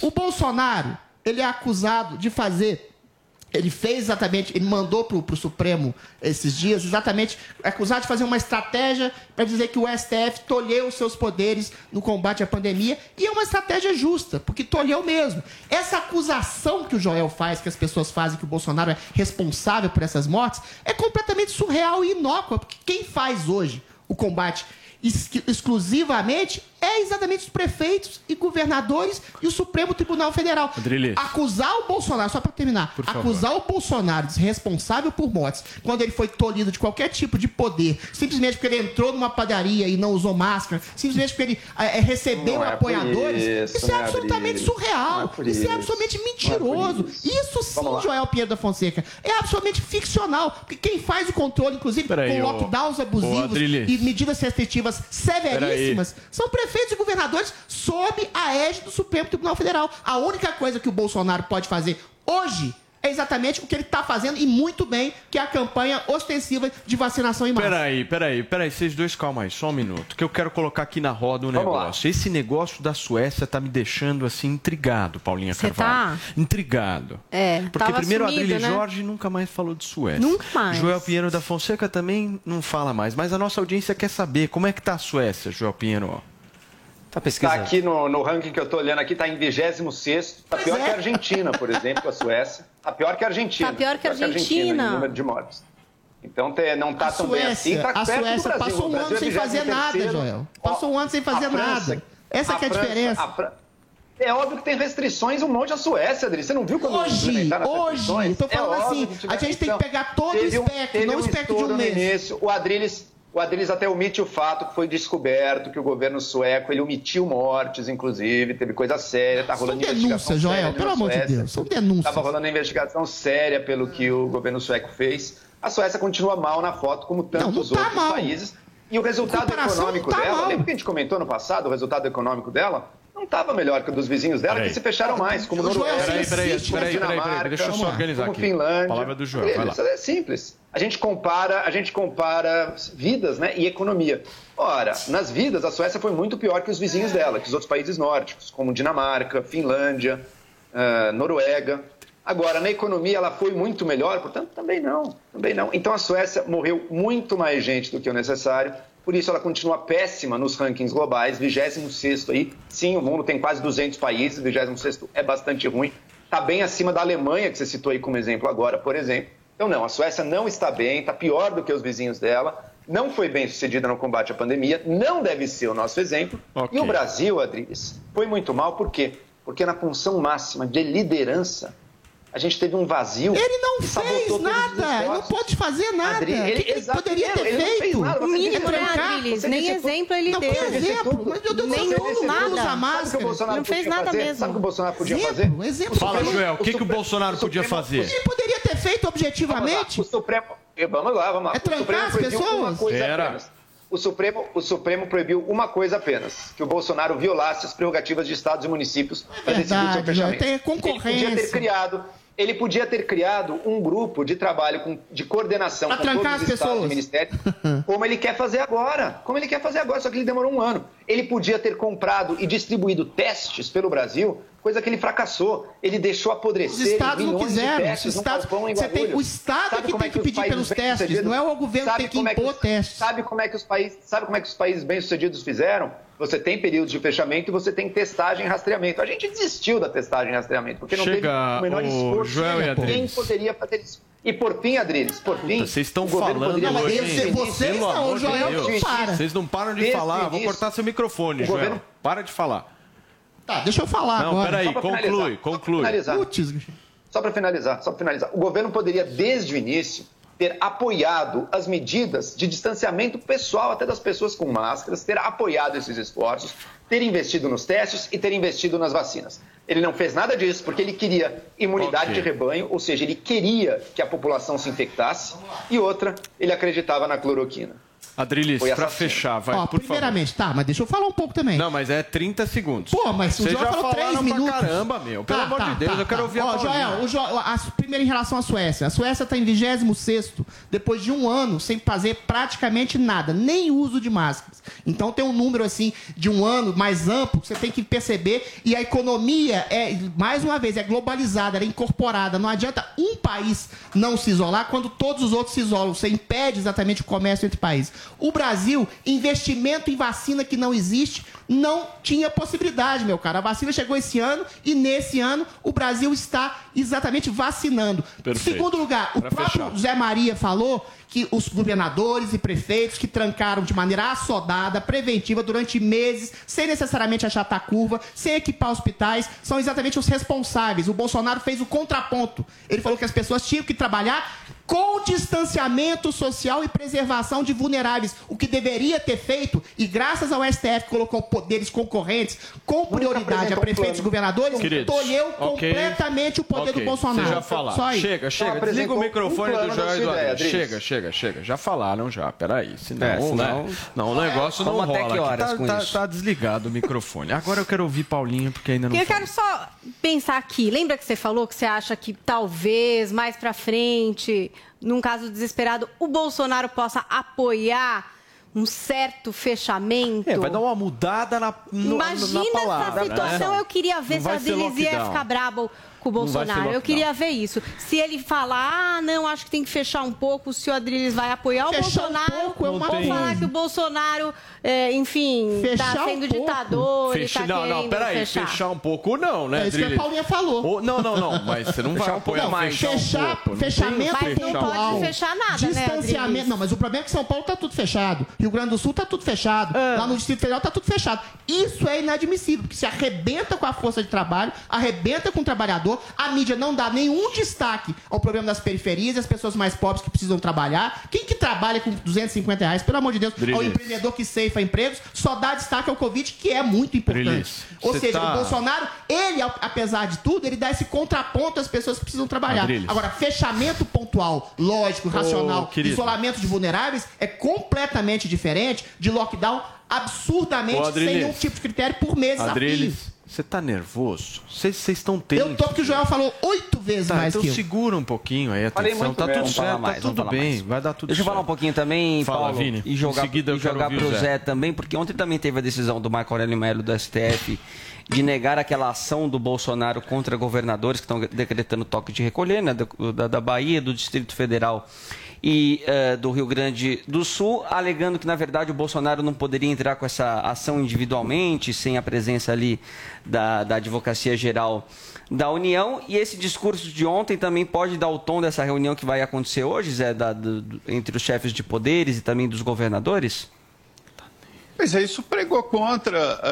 O Bolsonaro, ele é acusado de fazer ele fez exatamente, ele mandou pro, pro Supremo esses dias, exatamente, acusado de fazer uma estratégia para dizer que o STF tolheu os seus poderes no combate à pandemia, e é uma estratégia justa, porque tolheu mesmo. Essa acusação que o Joel faz, que as pessoas fazem, que o Bolsonaro é responsável por essas mortes, é completamente surreal e inócua, porque quem faz hoje o combate exclusivamente é exatamente os prefeitos e governadores e o Supremo Tribunal Federal. Adriles. Acusar o Bolsonaro, só para terminar, Por favor. acusar o Bolsonaro de responsável por mortes, quando ele foi tolhido de qualquer tipo de poder, simplesmente porque ele entrou numa padaria e não usou máscara, simplesmente porque ele eh, eh, recebeu é apoiadores, isso, isso, é é absolutamente por isso. surreal. É isso, é isso. absolutamente é por mentiroso. isso. isso sim. Joel Pinheiro da Fonseca, é absolutamente ficcional. Porque quem faz o controle, inclusive Peraí, com lockdowns abusivos e medidas restritivas severíssimas, são prefeitos e governadores sob a égide do Supremo Tribunal Federal. A única coisa que o Bolsonaro pode fazer hoje é exatamente o que ele está fazendo e muito bem, que é a campanha ostensiva de vacinação em massa. Peraí, peraí, peraí, vocês dois calma aí, só um minuto, que eu quero colocar aqui na roda um Vamos lá. negócio. Esse negócio da Suécia tá me deixando assim intrigado, Paulinha Você Carvalho. Intrigado. É, Porque tava primeiro a sumido, Adriele né? Jorge nunca mais falou de Suécia. Nunca mais. Joel Pinheiro da Fonseca também não fala mais, mas a nossa audiência quer saber como é que tá a Suécia, Joel Pinheiro. Tá Está aqui no, no ranking que eu estou olhando aqui, está em 26 Está pior que a Argentina, por exemplo, a Suécia. (laughs) Está pior que a Argentina. Tá pior que a Argentina. número de mortes. Então não está tão bem assim. Tá a Suécia passou um ano é sem fazer 23º. nada, Joel. Passou um ano sem fazer nada. Essa é a diferença. É óbvio que tem restrições um monte a Suécia, Adri. Você não viu quando Hoje, hoje, tô falando É assim, a gente tem que pegar todo o Teve espectro, não o espectro de um no mês. início. O Adriles, o Adriles até omite o fato que foi descoberto que o governo sueco ele omitiu mortes, inclusive, teve coisa séria, tá São rolando investigação Joel, séria pelo amor de Suécia. Deus, são denúncias. Tava rolando investigação séria pelo que o governo sueco fez. A Suécia continua mal na foto, como tantos tá outros mal. países. E o resultado econômico não tá dela, mal. lembra que a gente comentou no passado, o resultado econômico dela? Não estava melhor que o dos vizinhos dela, Peraí. que se fecharam mais, como Noruega, Peraí, peraí, peraí, peraí, peraí, Dinamarca, deixa eu só organizar aqui. Finlândia. Palavra do lá. Isso é simples. A gente compara, a gente compara vidas, né, e economia. Ora, nas vidas a Suécia foi muito pior que os vizinhos dela, que os outros países nórdicos, como Dinamarca, Finlândia, ah, Noruega. Agora, na economia ela foi muito melhor, portanto, também não, também não. Então a Suécia morreu muito mais gente do que o necessário, por isso ela continua péssima nos rankings globais, 26º aí. Sim, o mundo tem quase 200 países, 26º é bastante ruim. Está bem acima da Alemanha, que você citou aí como exemplo agora, por exemplo. Então, não, a Suécia não está bem, está pior do que os vizinhos dela, não foi bem sucedida no combate à pandemia, não deve ser o nosso exemplo. Ok. E o Brasil, Adriles, foi muito mal, por quê? Porque na função máxima de liderança, a gente teve um vazio. Ele não fez nada, ele não pode fazer nada. Adri, o que, que ele exato, poderia ter ele não feito? nada, O mínimo, né, trancar, Adriles? você Nem exemplo ele Não, deu. por exemplo, mas eu Deus do céu, não nada. usa Sabe o que o máscara. Bolsonaro Não fez podia nada fazer? mesmo. Sabe o que o Bolsonaro podia Exemplo, fazer? exemplo. Fala, Joel, o que, que o Bolsonaro podia fazer? Ele poderia ter feito objetivamente. O Supremo. Vamos lá, vamos lá. É o Supremo trancar as pessoas? uma coisa Pera. apenas. O Supremo, o Supremo proibiu uma coisa apenas: que o Bolsonaro violasse as prerrogativas de estados e municípios para decidir o seu fechamento. tem Ele podia ter concorrência. criado. Ele podia ter criado um grupo de trabalho com- de coordenação Pra com todos os estados e ministérios, como ele quer fazer agora. Como ele quer fazer agora, só que ele demorou um ano. Ele podia ter comprado e distribuído testes pelo Brasil, coisa que ele fracassou. Ele deixou apodrecer Os estados não quiseram. testes Os estados, você tem, o Estado Sabe é que tem que os pedir países pelos testes, não é o governo que tem que como é impor os- testes. Sabe como é que os países, sabe como é que os países bem-sucedidos fizeram? Você tem períodos de fechamento e você tem testagem e rastreamento. A gente desistiu da testagem e rastreamento, porque não Chega, teve o menor esforço. Joel e Quem poderia fazer isso? E por fim, Adriles, por fim, Vocês estão falando hoje, isso. vocês não, o Joel não para. Vocês não param de Desde falar. Vou cortar seu microfone, o Joel. governo- Para de falar. Tá, deixa eu falar Não, agora. peraí, conclui, finalizar, só pra conclui. finalizar. Só para finalizar, só para finalizar. O governo poderia, desde o início, ter apoiado as medidas de distanciamento pessoal até das pessoas com máscaras, ter apoiado esses esforços, ter investido nos testes e ter investido nas vacinas. Ele não fez nada disso porque ele queria imunidade Ok. de rebanho, ou seja, ele queria que a população se infectasse, e outra, ele acreditava na cloroquina. Adriles, Foi pra fechar, vai, Ó, por favor. primeiramente, tá, mas deixa eu falar um pouco também. Não, mas é 30 segundos. Pô, mas o Joel já falou três falaram minutos. pra caramba, meu. Pelo Tá, amor tá, de Deus, tá, eu quero tá. ouvir a Ó, Paulinha. Joel, o Jo- a, primeiro em relação à Suécia. A Suécia está em 26 depois de um ano sem fazer praticamente nada, nem uso de máscaras. Então tem um número assim de um ano mais amplo que você tem que perceber. E a economia é, mais uma vez, é globalizada, ela é incorporada. Não adianta um país não se isolar quando todos os outros se isolam. Você impede exatamente o comércio entre países. O Brasil, investimento em vacina que não existe, não tinha possibilidade, meu cara. A vacina chegou esse ano e nesse ano o Brasil está exatamente vacinando. Perfeito. Segundo lugar, o Pra próprio fechar. Zé Maria falou que os governadores e prefeitos que trancaram de maneira assodada, preventiva, durante meses, sem necessariamente achatar curva, sem equipar hospitais, são exatamente os responsáveis. O Bolsonaro fez o contraponto. Ele falou que as pessoas tinham que trabalhar com distanciamento social e preservação de vulneráveis, o que deveria ter feito, e graças ao STF colocou poderes concorrentes com prioridade a prefeitos e governadores, Queridos, tolheu ok. completamente o poder Ok, do Bolsonaro. Já falaram. Só aí. Chega, chega. Desliga o microfone um do ideia, Adriles. Chega, chega, chega. Já falaram, já. Peraí. Senão, É, senão- né? Não, o negócio não Vamos até rola. que aqui. horas tá, com tá- isso? tá desligado o microfone. Agora eu quero ouvir Paulinho, porque ainda não Eu quero só pensar aqui. Lembra que você falou que você acha que talvez mais pra frente, num caso desesperado, o Bolsonaro possa apoiar um certo fechamento? É, vai dar uma mudada na, no, Imagina na palavra. essa situação. né? Eu queria ver Não se a Adriles ia ficar brabo com o Não vai Bolsonaro. Eu queria ver isso. Se ele falar, ah, não, acho que tem que fechar um pouco, se o Adriles vai apoiar o Fechar um Bolsonaro, pouco é uma ou falar que o Bolsonaro, é, enfim, Fechar tá um sendo pouco. ditador, Fecha- ele tá não, não, peraí, fechar. fechar. um pouco não, né, É isso que a Adriles? Paulinha falou. Ô, não, não, não, mas você não vai Fechar um apoiar pouco mais. fechar, Fechar- um pouco. Não fechamento Mas não pode fechar nada, né, Distanciamento. Adriles? não, mas o problema é que São Paulo tá tudo fechado. Rio Grande do Sul tá tudo fechado. Ah. Lá no Distrito Federal tá tudo fechado. Isso é inadmissível, porque se arrebenta com a força de trabalho, arrebenta com o trabalhador, a mídia não dá nenhum destaque ao problema das periferias e as pessoas mais pobres que precisam trabalhar. Quem que trabalha com 250 reais, pelo amor de Deus, Drilis. ao empreendedor que ceifa empregos, só dá destaque ao Covid, que é muito importante. Drilis, Ou você seja, tá- o Bolsonaro, ele, apesar de tudo, ele dá esse contraponto às pessoas que precisam trabalhar. Adriles. Agora, fechamento pontual, lógico, racional, querido. isolamento de vulneráveis é completamente diferente de lockdown absurdamente Adriles. sem nenhum tipo de critério por mês a fio. Você tá nervoso? Vocês estão tensos. Eu tô porque o Joel falou oito vezes Tá, mais então que eu. segura um pouquinho aí, atenção. muito Tá tudo certo, mais, tá tudo bem, mais. vai dar tudo Deixa eu certo. falar um pouquinho também, Fala, Paulo, Vini. e jogar, eu e jogar pro o Zé. Zé. também, porque ontem também teve a decisão do Marco Aurélio Melo do STF de negar aquela ação do Bolsonaro contra governadores que estão decretando toque de recolher, né, da, da Bahia, do Distrito Federal e eh, do Rio Grande do Sul, alegando que, na verdade, o Bolsonaro não poderia entrar com essa ação individualmente, sem a presença ali da, da Advocacia Geral da União. E esse discurso de ontem também pode dar o tom dessa reunião que vai acontecer hoje, Zé, da- do- entre os chefes de poderes e também dos governadores? Pois é, isso pregou contra a,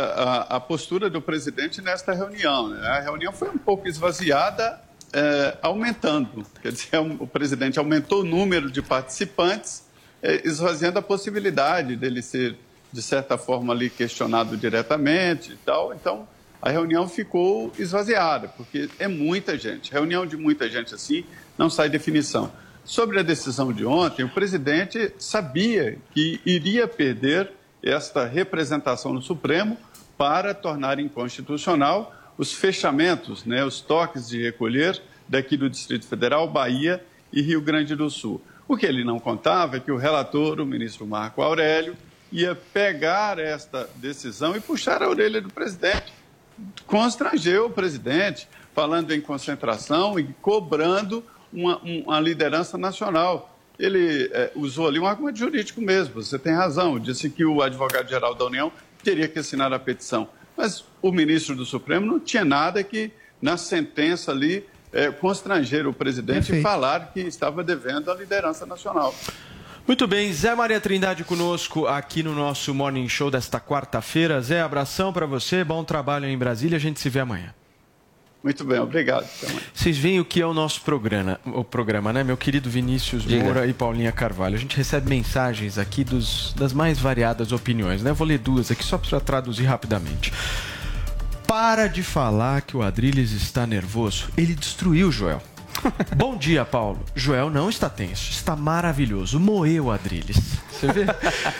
a- a postura do presidente nesta reunião. né? A reunião foi um pouco esvaziada, eh, aumentando. Quer dizer, (laughs) o presidente aumentou o número de participantes, eh, esvaziando a possibilidade dele ser, de certa forma, ali questionado diretamente e tal. Então, a reunião ficou esvaziada, porque é muita gente. Reunião de muita gente assim, não sai definição. Sobre a decisão de ontem, o presidente sabia que iria perder esta representação no Supremo para tornar inconstitucional os fechamentos, né, os toques de recolher daqui do Distrito Federal, Bahia e Rio Grande do Sul. O que ele não contava é que o relator, o ministro Marco Aurélio, ia pegar esta decisão e puxar a orelha do presidente constrangeu o presidente, falando em concentração e cobrando uma, um- uma liderança nacional. Ele eh, usou ali um argumento jurídico mesmo, você tem razão, disse que o advogado-geral da União teria que assinar a petição. Mas o ministro do Supremo não tinha nada que, na sentença ali, eh, constranger o presidente e falar que estava devendo a liderança nacional. Muito bem, Zé Maria Trindade conosco aqui no nosso Morning Show desta quarta-feira. Zé, abração para você, bom trabalho em Brasília, a gente se vê amanhã. Muito bem, obrigado. Vocês veem o que é o nosso programa, o programa, né, meu querido Vinícius Diga. Moura e Paulinha Carvalho. A gente recebe mensagens aqui dos, das mais variadas opiniões, né? Eu vou ler duas aqui só para traduzir rapidamente. Para de falar que o Adrilles está nervoso. Ele destruiu o Joel. (laughs) Bom dia, Paulo. Joel não está tenso, está maravilhoso. Moeu o Adrilles. Você vê,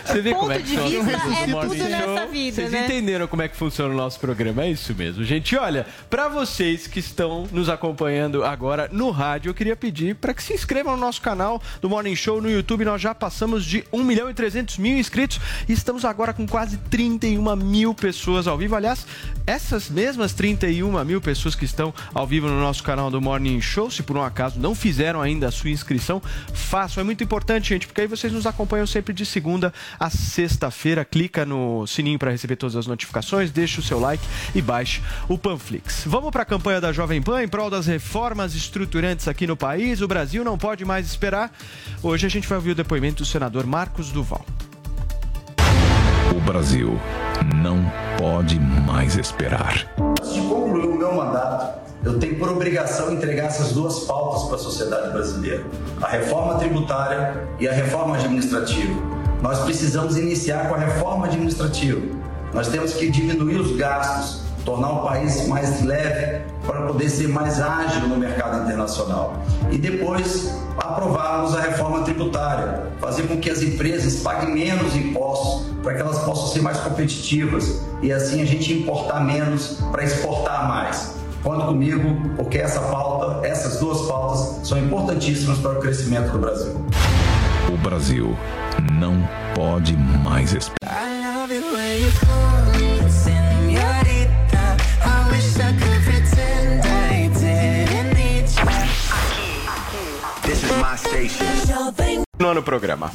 você vê Ponto como é que coisas do é tudo nessa Show? vida, Vocês né? entenderam como é que funciona o nosso programa? É isso mesmo, gente. Olha, para vocês que estão nos acompanhando agora no rádio, eu queria pedir para que se inscrevam no nosso canal do Morning Show no YouTube. Nós já passamos de 1 milhão e 300 mil inscritos e estamos agora com quase 31 mil pessoas ao vivo. Aliás, essas mesmas 31 mil pessoas que estão ao vivo no nosso canal do Morning Show, se por um acaso não fizeram ainda a sua inscrição, façam. É muito importante, gente, porque aí vocês nos acompanham sempre de segunda a sexta-feira. Clica no sininho para receber todas as notificações, deixa o seu like e baixe o Panflix. Vamos para a campanha da Jovem Pan em prol das reformas estruturantes aqui no país. O Brasil não pode mais esperar. Hoje a gente vai ouvir o depoimento do senador Marcos Duval. O Brasil não pode mais esperar. Antes de concluir o meu mandato, eu tenho por obrigação entregar essas duas pautas para a sociedade brasileira: a reforma tributária e a reforma administrativa. Nós precisamos iniciar com a reforma administrativa. Nós temos que diminuir os gastos, tornar o país mais leve para poder ser mais ágil no mercado internacional. E depois aprovarmos a reforma tributária, fazer com que as empresas paguem menos impostos para que elas possam ser mais competitivas e assim a gente importar menos para exportar mais. Conta comigo, porque essa pauta, essas duas pautas são importantíssimas para o crescimento do Brasil. O Brasil não pode mais esperar. You. This is my station. No programa.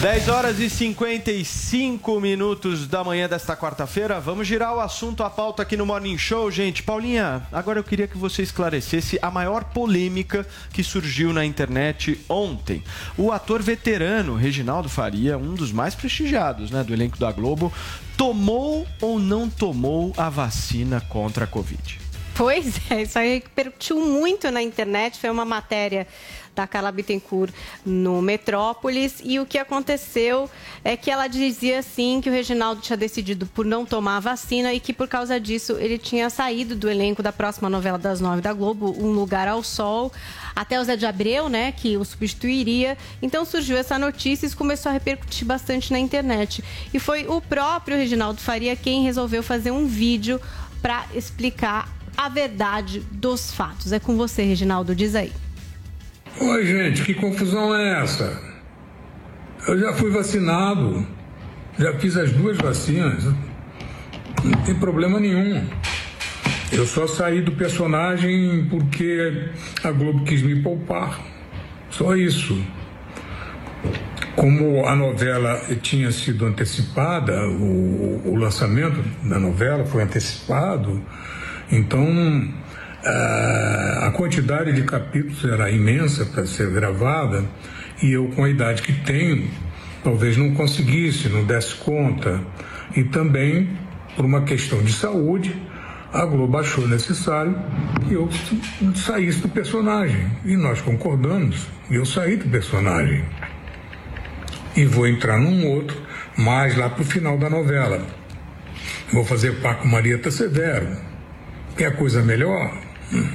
10 horas e 55 minutos da manhã desta quarta-feira. Vamos girar o assunto, a pauta aqui no Morning Show, gente. Paulinha, agora eu queria que você esclarecesse a maior polêmica que surgiu na internet ontem. O ator veterano Reginaldo Faria, um dos mais prestigiados né, do elenco da Globo, tomou ou não tomou a vacina contra a Covid? Pois (laughs) é, isso aí repercutiu muito na internet. Foi uma matéria da Carla Bittencourt no Metrópolis. E o que aconteceu é que ela dizia assim que o Reginaldo tinha decidido por não tomar a vacina e que por causa disso ele tinha saído do elenco da próxima novela das nove da Globo, Um Lugar ao Sol. Até o Zé de Abreu, né, que o substituiria. Então surgiu essa notícia e começou a repercutir bastante na internet. E foi o próprio Reginaldo Faria quem resolveu fazer um vídeo para explicar a verdade dos fatos. É com você, Reginaldo, diz aí. Oi, gente, que confusão é essa? Eu já fui vacinado, já fiz as duas vacinas, não tem problema nenhum. Eu só saí do personagem porque a Globo quis me poupar. Só isso. Como a novela tinha sido antecipada, o, o lançamento da novela foi antecipado, então a quantidade de capítulos era imensa para ser gravada e eu, com a idade que tenho, talvez não conseguisse, não desse conta. E também, por uma questão de saúde, a Globo achou necessário que eu saísse do personagem. E nós concordamos, e eu saí do personagem. E vou entrar num outro, mais lá para o final da novela. Vou fazer par com Marieta Severo. Quer coisa melhor? Hum.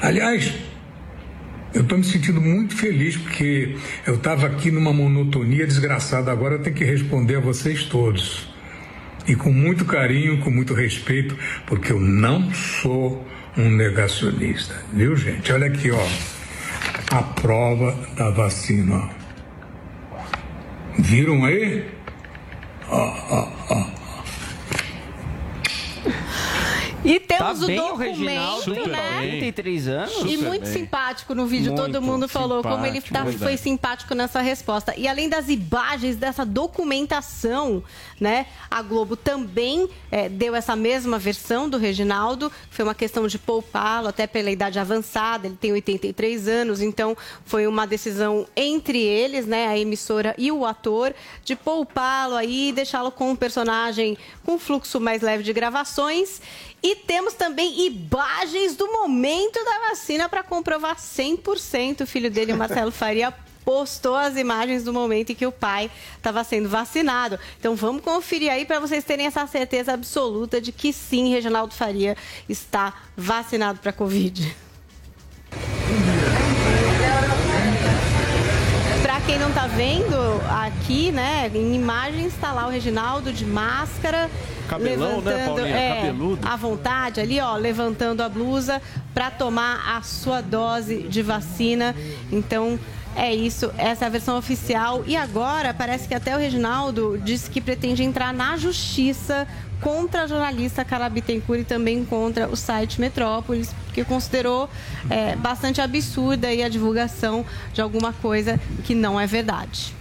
Aliás, eu estou me sentindo muito feliz porque eu estava aqui numa monotonia desgraçada. Agora eu tenho que responder a vocês todos. E com muito carinho, com muito respeito, porque eu não sou um negacionista. Viu, gente? Olha aqui, ó. A prova da vacina. Viram aí? Ó, ó, ó. E temos Tá o bem o documento, Reginaldo, né? 43 anos. E muito simpático no vídeo, todo Muito mundo falou como ele tá- foi simpático nessa resposta. E além das imagens, dessa documentação, né? A Globo também eh, deu essa mesma versão do Reginaldo. Foi uma questão de poupá-lo, até pela idade avançada, ele tem 83 anos, então foi uma decisão entre eles, né? A emissora e o ator, de poupá-lo aí e deixá-lo com um personagem com fluxo mais leve de gravações. E temos também imagens do momento da vacina para comprovar 100%. O filho dele, Marcelo Faria, (laughs) postou as imagens do momento em que o pai estava sendo vacinado. Então vamos conferir aí para vocês terem essa certeza absoluta de que sim, Reginaldo Faria está vacinado para Covid. Quem não tá vendo aqui, né, em imagens está lá o Reginaldo de máscara, Cabelão, né, levantando, Paulinha? é, Cabeludo. à vontade ali, ó, levantando a blusa para tomar a sua dose de vacina. Então, é isso, essa é a versão oficial. E agora, parece que até o Reginaldo disse que pretende entrar na justiça contra a jornalista Carla Bittencourt e também contra o site Metrópolis, porque considerou é, bastante absurda a divulgação de alguma coisa que não é verdade.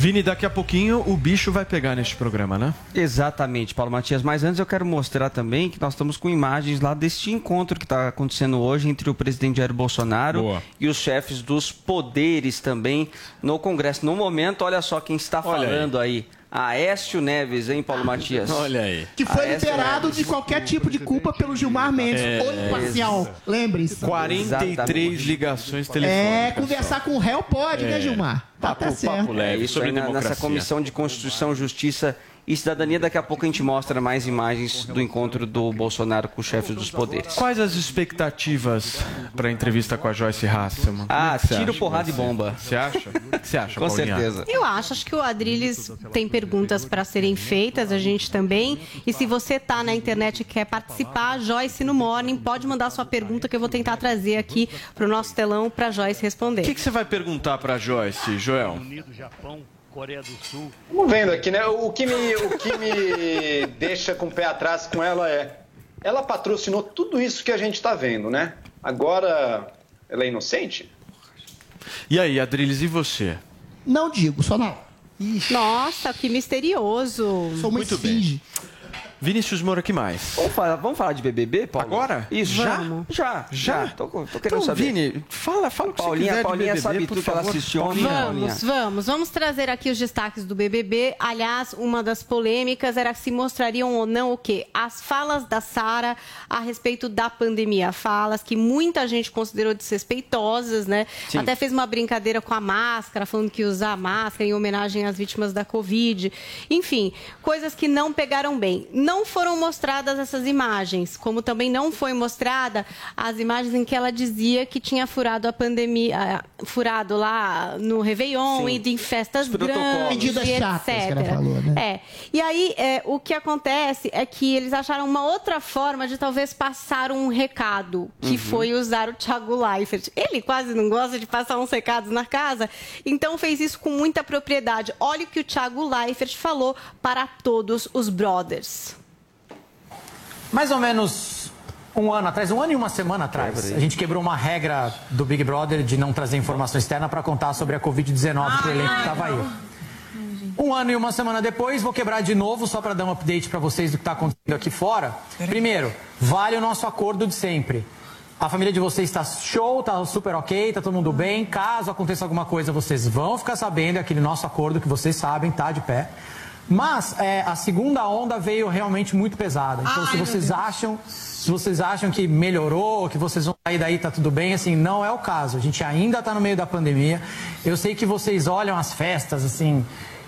Vini, daqui a pouquinho o bicho vai pegar neste programa, né? Exatamente, Paulo Matias. Mas antes eu quero mostrar também que nós estamos com imagens lá deste encontro que está acontecendo hoje entre o presidente Jair Bolsonaro Boa. e os chefes dos poderes também no Congresso. No momento, olha só quem está Olha aí. falando aí. Aécio Neves, hein, Paulo Matias? Olha aí. Que foi Aécio liberado Neves. de qualquer tipo de culpa pelo Gilmar Mendes. É. Ou imparcial. Lembrem-se. 43 ligações É, telefônicas. conversar com o réu pode, né, É. Gilmar? Tá, tá certo. É isso aí na, nessa Comissão de Constituição, Justiça e Cidadania. Daqui a pouco a gente mostra mais imagens do encontro do Bolsonaro com os chefes dos poderes. Quais as expectativas para a entrevista com a Joyce Hasselman? Ah, é que você tiro, acha, porrada e bomba. Você acha? O que você acha, (laughs) Com Paulinha? certeza. Eu acho, acho que o Adrilles tem perguntas para serem feitas, a gente também. E se você tá na internet e quer participar, Joyce no Morning, pode mandar sua pergunta que eu vou tentar trazer aqui para o nosso telão para Joyce responder. O que, que você vai perguntar para a Joyce, Joel? Japão, Coreia do Sul. Vamos vendo aqui, né? O que me, o que me (laughs) deixa com o pé atrás com ela é. Ela patrocinou tudo isso que a gente está vendo, né? Agora, ela é inocente? E aí, Adriles, e você? Não digo, só não. Nossa, que misterioso. Sou uma Muito bem. Vinícius Moura, que mais? Vamos falar, vamos falar de BBB, Paulo? Agora? Isso, já? Já? Já? Tô, tô querendo Então, saber. Vini, fala, fala o que você Paulinha, de Paulinha BBB, sabe por tudo que ela assistiu ontem, Paulinha? Vamos, vamos. Vamos trazer aqui os destaques do BBB. Aliás, uma das polêmicas era se mostrariam ou não o quê? As falas da Sara a respeito da pandemia. Falas que muita gente considerou desrespeitosas, né? Sim. Até fez uma brincadeira com a máscara, falando que usar máscara em homenagem às vítimas da Covid. Enfim, coisas que não pegaram bem. Não foram mostradas essas imagens, como também não foi mostrada as imagens em que ela dizia que tinha furado a pandemia, furado lá no Réveillon Sim. e em festas grandes e chatas que etc. ela falou, né? É. E aí, é, o que acontece é que eles acharam uma outra forma de talvez passar um recado, que Uhum. foi usar o Thiago Leifert. Ele quase não gosta de passar uns recados na casa, então fez isso com muita propriedade. Olha o que o Thiago Leifert falou para todos os brothers. Mais ou menos um ano atrás, um ano e uma semana atrás, a gente quebrou uma regra do Big Brother de não trazer informação externa para contar sobre a Covid-19 para o elenco que estava aí. Um ano e uma semana depois, vou quebrar de novo só para dar um update para vocês do que está acontecendo aqui fora. Primeiro, vale o nosso acordo de sempre. A família de vocês está show, está super ok, está todo mundo bem. Caso aconteça alguma coisa, vocês vão ficar sabendo, é aquele nosso acordo que vocês sabem, tá de pé. Mas é, a segunda onda veio realmente muito pesada. Então, se vocês acham, se vocês acham que melhorou, que vocês vão sair daí, tá tudo bem, assim, não é o caso. A gente ainda está no meio da pandemia. Eu sei que vocês olham as festas, assim,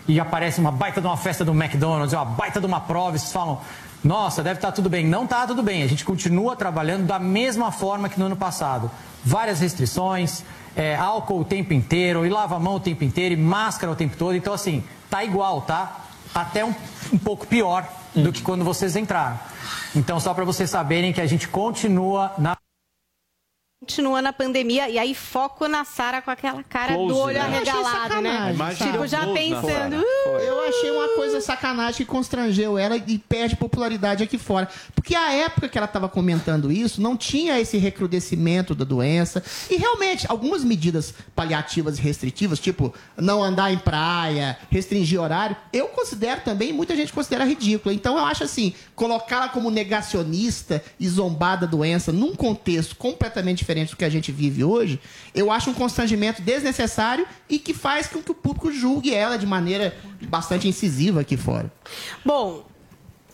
e aparece uma baita de uma festa do McDonald's, uma baita de uma prova, e vocês falam, nossa, deve estar tudo bem. Não está tudo bem. A gente continua trabalhando da mesma forma que no ano passado. Várias restrições, é, álcool o tempo inteiro, e lava a mão o tempo inteiro, e máscara o tempo todo. Então, assim, tá igual, tá? Até um, um pouco pior do que quando vocês entraram. Então, só para vocês saberem que a gente continua na Continua na pandemia e aí foco na Sara com aquela cara Close, do olho né? arregalado, né? Tipo, já pensando. Eu achei uma coisa sacanagem que constrangeu ela e perde popularidade aqui fora. Porque a época que ela estava comentando isso, não tinha esse recrudescimento da doença. E realmente, algumas medidas paliativas e restritivas, tipo não andar em praia, restringir horário, eu considero também, muita gente considera ridícula. Então eu acho assim, colocá-la como negacionista e zombar da doença num contexto completamente diferente do que a gente vive hoje, eu acho um constrangimento desnecessário e que faz com que o público julgue ela de maneira bastante incisiva aqui fora. Bom,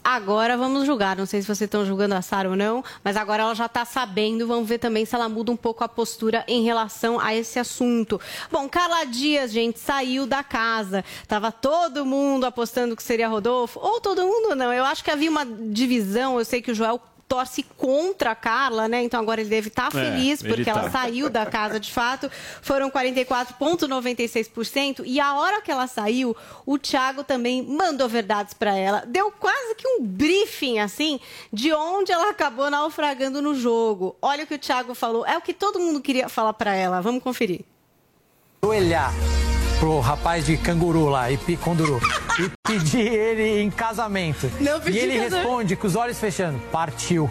agora vamos julgar. Não sei se vocês estão julgando a Sara ou não, mas agora ela já está sabendo. Vamos ver também se ela muda um pouco a postura em relação a esse assunto. Bom, Carla Dias, gente, saiu da casa. Tava todo mundo apostando que seria Rodolfo. Ou todo mundo não. Eu acho que havia uma divisão. Eu sei que o Joel torce contra a Carla, né? Então agora ele deve estar É, feliz ele porque ela tá. saiu da casa de fato. Foram 44,96%. E a hora que ela saiu, o Thiago também mandou verdades para ela. Deu quase que um briefing, assim, de onde ela acabou naufragando no jogo. Olha o que o Thiago falou. É o que todo mundo queria falar para ela. Vamos conferir. olhar pro rapaz de canguru lá, e conduru, e pedir ele em casamento. Não e pedi ele casamento. responde com os olhos fechando, partiu.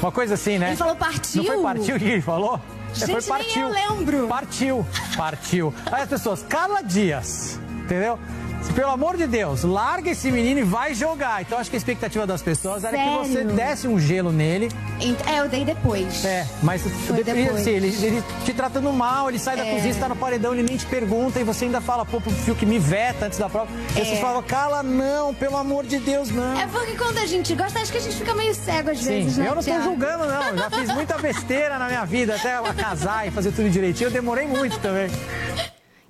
Uma coisa assim, né? Ele falou partiu? Não foi partiu que ele falou? É, Gente, foi nem partiu. eu lembro. Partiu, partiu. Aí as pessoas, Carla Dias. entendeu? Pelo amor de Deus, larga esse menino e vai jogar. Então acho que a expectativa das pessoas era que você Sério? desse um gelo nele. É, eu dei depois. É, mas Foi de- depois. assim, ele, ele te tratando mal, ele sai da É. cozinha, você tá no paredão, ele nem te pergunta e você ainda fala, pô, pro fio que me veta antes da prova. E É. você fala, cala, não, pelo amor de Deus, não. É porque quando a gente gosta, acho que a gente fica meio cego às Sim, vezes, né, eu não Thiago? julgando, não. Já fiz muita besteira na minha vida, até casar e fazer tudo direitinho. Eu demorei muito também.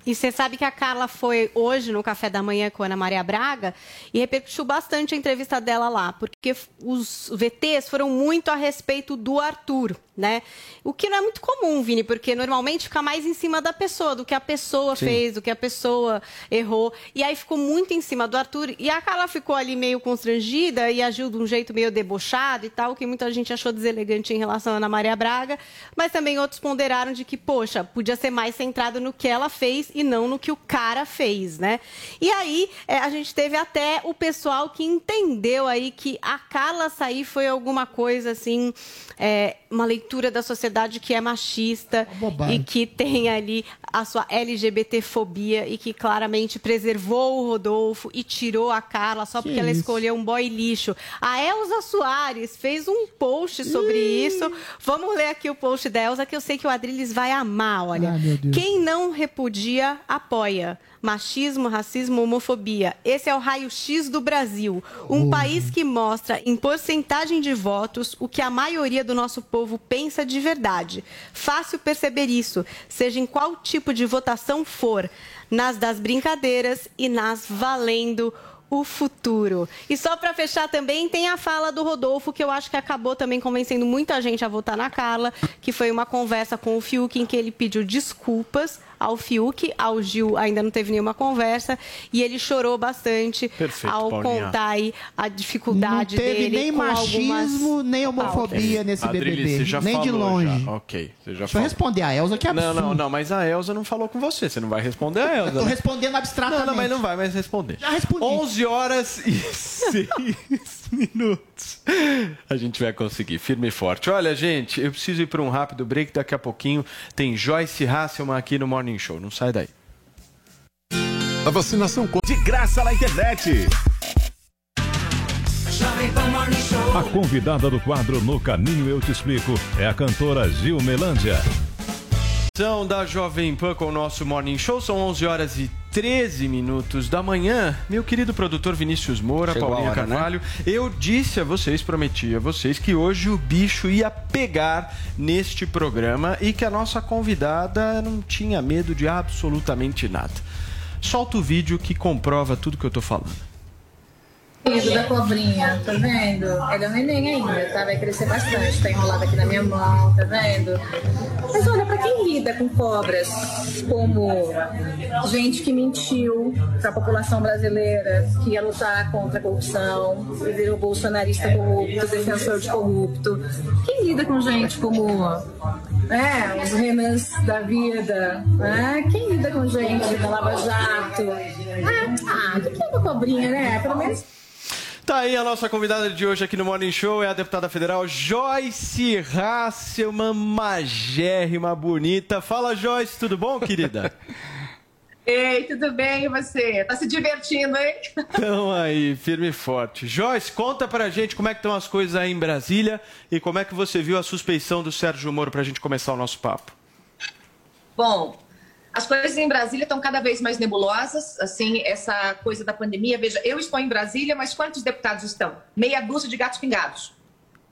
E você sabe que a Carla foi hoje no café da manhã com a Ana Maria Braga e repercutiu bastante a entrevista dela lá, porque os VTs foram muito a respeito do Arthur, né? O que não é muito comum, Vini, porque normalmente fica mais em cima da pessoa, do que a pessoa Sim. fez, do que a pessoa errou. E aí ficou muito em cima do Arthur. E a Carla ficou ali meio constrangida e agiu de um jeito meio debochado e tal, que muita gente achou deselegante em relação a Ana Maria Braga. Mas também outros ponderaram de que, poxa, podia ser mais centrado no que ela fez e não no que o cara fez, né? E aí é, a gente teve até o pessoal que entendeu aí que a Carla sair foi alguma coisa assim, é, uma leitura da sociedade que é machista e que tem ali a sua LGBTfobia e que claramente preservou o Rodolfo e tirou a Carla só Que porque ela isso? escolheu um boy lixo. A Elza Soares fez um post sobre isso. Vamos ler aqui o post da Elza, que eu sei que o Adriles vai amar, olha. Ai. Quem não repudia, apoia. Machismo, racismo, homofobia. Esse é o raio-x do Brasil. Um país que mostra em porcentagem de votos o que a maioria do nosso povo pensa de verdade. Fácil perceber isso, seja em qual tipo de votação for, nas das brincadeiras e nas valendo o futuro. E só para fechar também tem a fala do Rodolfo que eu acho que acabou também convencendo muita gente a votar na Carla, que foi uma conversa com o Fiuk em que ele pediu desculpas ao Fiuk, ao Gil ainda não teve nenhuma conversa e ele chorou bastante Perfeito, ao Paulinha. contar aí a Não dificuldade teve dele nem com machismo, algumas nem homofobia nesse Adriles, BBB. você já Nem de longe. já. Ok, você já Deixa eu falou. responder a Elza, que Não, absurdo. não, não, mas a Elza não falou com você. Você não vai responder a Elza. Eu tô né? respondendo abstratamente. Não, não, mas não vai mais responder. Já respondi. 11 horas e (laughs) 6 minutos. A gente vai conseguir, firme e forte. Olha, gente, eu preciso ir para um rápido break. Daqui a pouquinho tem Joyce Hasselman aqui no Morning Show. Não sai daí. A vacinação de graça na internet. A convidada do quadro No Caminho Eu Te Explico é a cantora Gil Melândia. São da Jovem Pan com o nosso Morning Show. São 11 horas e 13 minutos da manhã. Meu querido produtor Vinícius Moura, Chegou Paulinha hora, né? Carvalho, eu disse a vocês, prometi a vocês, que hoje o bicho ia pegar neste programa e que a nossa convidada não tinha medo de absolutamente nada. Solta o vídeo que comprova tudo que eu tô falando. Lindo da cobrinha, tá vendo? Ele é um neném ainda, tá? Vai crescer bastante, tá enrolado aqui na minha mão, tá vendo? Mas olha, pra quem lida com cobras como gente que mentiu pra população brasileira que ia lutar contra a corrupção, e virou bolsonarista corrupto, defensor de corrupto, quem lida com gente como é, os Renans da vida, né? Quem lida com gente da Lava Jato? Ah, ah, o que é uma cobrinha, né? Pelo menos Tá aí a nossa convidada de hoje aqui no Morning Show, é a deputada federal Joyce Hasselman, magérrima, bonita. Fala, Joyce, tudo bom, querida? (laughs) Ei, tudo bem e você? Tá se divertindo, hein? Então aí, firme e forte. Joyce, conta pra gente como é que estão as coisas aí em Brasília e como é que você viu a suspeição do Sérgio Moro pra gente começar o nosso papo. Bom, as coisas em Brasília estão cada vez mais nebulosas, assim, essa coisa da pandemia. Veja, eu estou em Brasília, mas quantos deputados estão? Meia dúzia de gatos pingados.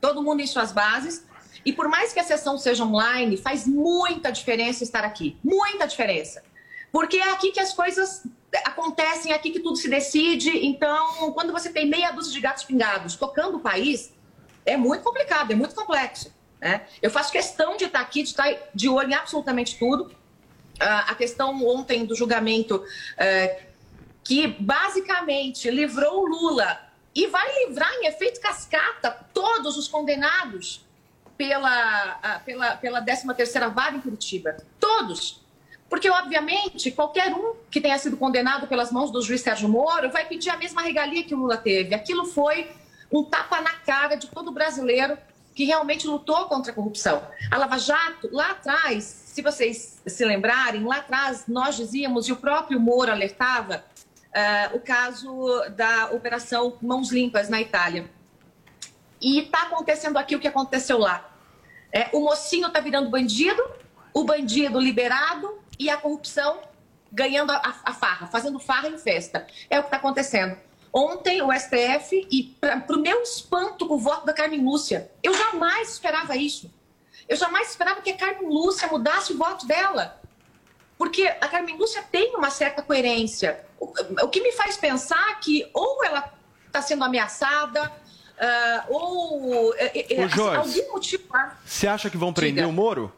Todo mundo em suas bases. E por mais que a sessão seja online, faz muita diferença estar aqui. Muita diferença. Porque é aqui que as coisas acontecem, é aqui que tudo se decide. Então, quando você tem meia dúzia de gatos pingados tocando o país, é muito complicado, é muito complexo. Né? Eu faço questão de estar aqui, de estar de olho em absolutamente tudo. Ah, a questão ontem do julgamento, eh, que basicamente livrou Lula e vai livrar em efeito cascata todos os condenados pela, ah, pela, pela 13ª vara em Curitiba. Todos. Porque, obviamente, qualquer um que tenha sido condenado pelas mãos do juiz Sérgio Moro vai pedir a mesma regalia que o Lula teve. Aquilo foi um tapa na cara de todo brasileiro que realmente lutou contra a corrupção. A Lava Jato, lá atrás, se vocês se lembrarem, lá atrás nós dizíamos, e o próprio Moro alertava, eh, o caso da Operação Mãos Limpas na Itália. E está acontecendo aqui o que aconteceu lá. É, o mocinho está virando bandido, o bandido liberado e a corrupção ganhando a- a farra, fazendo farra em festa. É o que está acontecendo. Ontem, o STF, e para o meu espanto com o voto da Carmen Lúcia, eu jamais esperava isso. Eu jamais esperava que a Carmen Lúcia mudasse o voto dela. Porque a Carmen Lúcia tem uma certa coerência. O, o que me faz pensar que ou ela está sendo ameaçada, ah, ou eh, Ô, Joyce. algum motivo. Você acha que vão prender Diga. o Moro?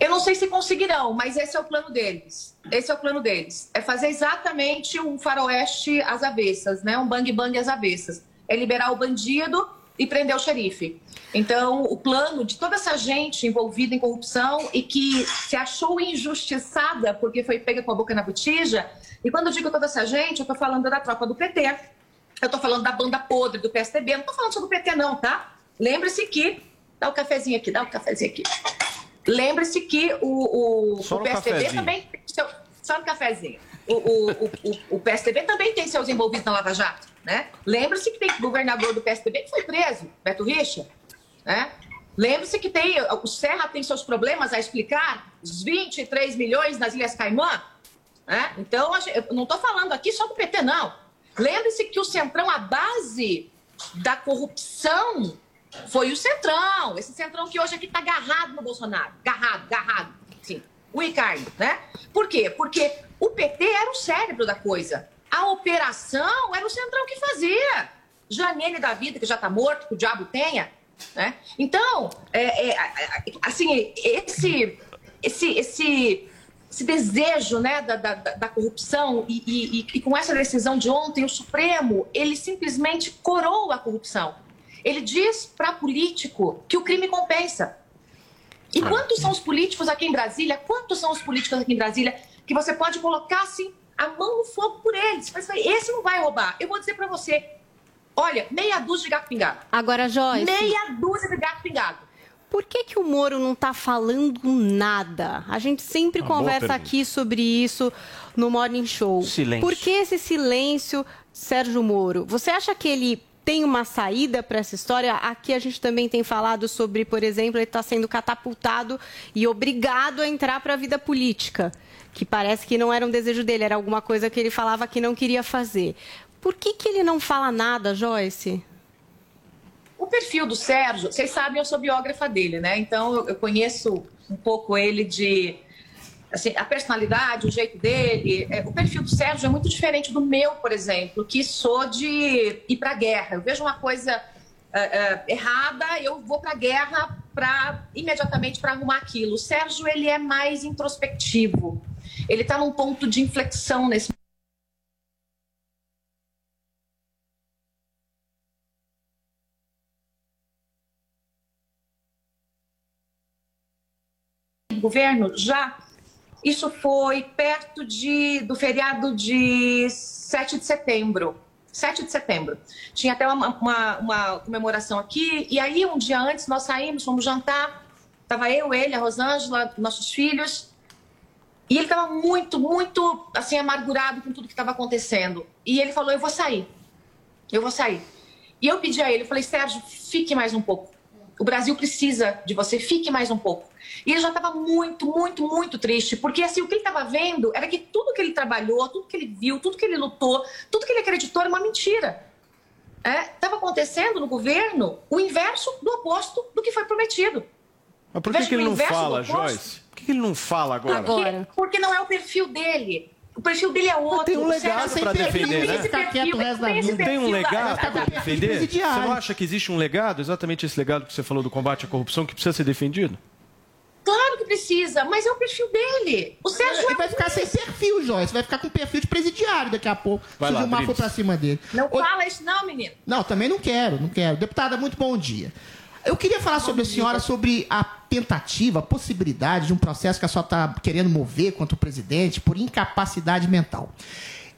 Eu não sei se conseguirão, mas esse é o plano deles. Esse é o plano deles. É fazer exatamente um faroeste às avessas, né? Um bang bang às avessas. É liberar o bandido e prender o xerife. Então, o plano de toda essa gente envolvida em corrupção e que se achou injustiçada porque foi pega com a boca na botija. E quando eu digo toda essa gente, eu estou falando da tropa do PT, eu estou falando da banda podre do PSDB, eu não estou falando só do PT, não, tá? Lembre-se que. Dá o cafezinho aqui, dá o cafezinho aqui. Lembre-se que o, o, o PSDB também. tem Seu, só no cafezinho. O, o, o, o, PSDB também tem seus envolvidos na Lava Jato. Né? Lembre-se que tem governador do PSDB que foi preso, Beto Richa. Né? Lembre-se que tem, o Serra tem seus problemas a explicar, os 23 milhões nas Ilhas Caimã. Né? Então, eu não estou falando aqui só do PT, não. Lembre-se que o Centrão, a base da corrupção foi o Centrão. Esse Centrão que hoje aqui está agarrado no Bolsonaro. Agarrado, agarrado. Sim. O Ricardo, né? Por quê? Porque o PT era o cérebro da coisa. A operação era o Centrão que fazia. Janine da vida, que já está morto, que o diabo tenha. Né? Então, é, é, assim, esse, esse, esse, esse desejo né, da, da, da- corrupção e- e- e com essa decisão de ontem, o Supremo, ele simplesmente coroa a corrupção. Ele diz para político que o crime compensa. E quantos são os políticos aqui em Brasília? Quantos são os políticos aqui em Brasília que você pode colocar assim a mão no fogo por eles? Mas esse não vai roubar. Eu vou dizer para você. Olha, meia dúzia de gato pingado. Agora, Joyce. Meia dúzia de gato pingado. Por que, que o Moro não está falando nada? A gente sempre Uma conversa aqui sobre isso no Morning Show. Silêncio. Por que esse silêncio, Sérgio Moro? Você acha que ele tem uma saída para essa história? Aqui a gente também tem falado sobre, por exemplo, ele está sendo catapultado e obrigado a entrar para a vida política, que parece que não era um desejo dele, era alguma coisa que ele falava que não queria fazer. Por que, que ele não fala nada, Joyce? O perfil do Sérgio, vocês sabem, eu sou biógrafa dele, né? Então eu, eu conheço um pouco ele de. Assim, a personalidade, o jeito dele. É, o perfil do Sérgio é muito diferente do meu, por exemplo, que sou de ir para a guerra. Eu vejo uma coisa é, é, errada, eu vou para a guerra para imediatamente para arrumar aquilo. O Sérgio ele é mais introspectivo. Ele está num ponto de inflexão nesse governo já. Isso foi perto de, do feriado de 7 de setembro. 7 de setembro. Tinha até uma, uma, uma comemoração aqui. E aí, um dia antes, nós saímos, fomos jantar. Estava eu, ele, a Rosângela, nossos filhos. E ele estava muito, muito assim, amargurado com tudo que estava acontecendo. E ele falou: Eu vou sair. Eu vou sair. E eu pedi a ele, falei, Sérgio, fique mais um pouco. O Brasil precisa de você, fique mais um pouco. E ele já estava muito, muito, muito triste, porque assim, o que ele estava vendo era que tudo que ele trabalhou, tudo que ele viu, tudo que ele lutou, tudo que ele acreditou era uma mentira. Estava acontecendo no governo o inverso do oposto do que foi prometido. Mas por que, que ele não fala, oposto. Joyce? Por que, que ele não fala agora? Porque, porque não é o perfil dele. O perfil dele é outro. tem um O legado tem defender, perfil, né? Ficar quieto o resto da vida. Tem um legado é, para defender? Você presidiário. não acha que existe um legado, exatamente esse legado que você falou do combate à corrupção, que precisa ser defendido? Claro que precisa, mas é o perfil dele. O Sérgio Ele vai ficar sem perfil, Joyce. Vai ficar com perfil de presidiário daqui a pouco. Vai se lá, o Gilmar for pra cima dele. Não Ô, fala isso não, menino. Não, também não quero, não quero. Deputada, muito bom dia. Eu queria falar sobre a senhora, sobre a tentativa, a possibilidade de um processo que a senhora está querendo mover contra o presidente por incapacidade mental.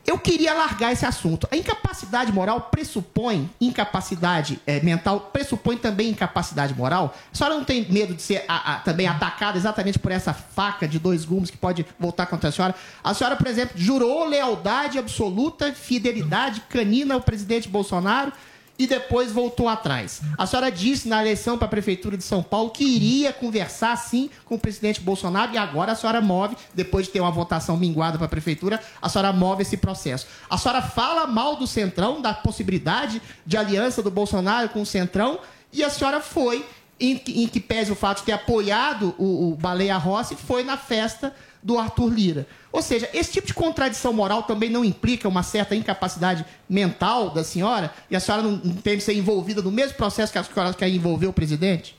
Eu queria largar esse assunto. A incapacidade moral pressupõe incapacidade eh, mental, pressupõe também incapacidade moral. A senhora não tem medo de ser a- a- também atacada exatamente por essa faca de dois gumes que pode voltar contra a senhora? A senhora, por exemplo, jurou lealdade absoluta, fidelidade canina ao presidente Bolsonaro e depois voltou atrás. A senhora disse na eleição para a Prefeitura de São Paulo que iria conversar sim com o presidente Bolsonaro e agora a senhora move, depois de ter uma votação minguada para a Prefeitura, a senhora move esse processo. A senhora fala mal do Centrão, da possibilidade de aliança do Bolsonaro com o Centrão e a senhora foi, em, que- em que pese o fato de ter apoiado o, o Baleia Rossi, foi na festa do Arthur Lira. Ou seja, esse tipo de contradição moral também não implica uma certa incapacidade mental da senhora? E a senhora não, tem de ser envolvida no mesmo processo que a senhora quer envolver o presidente?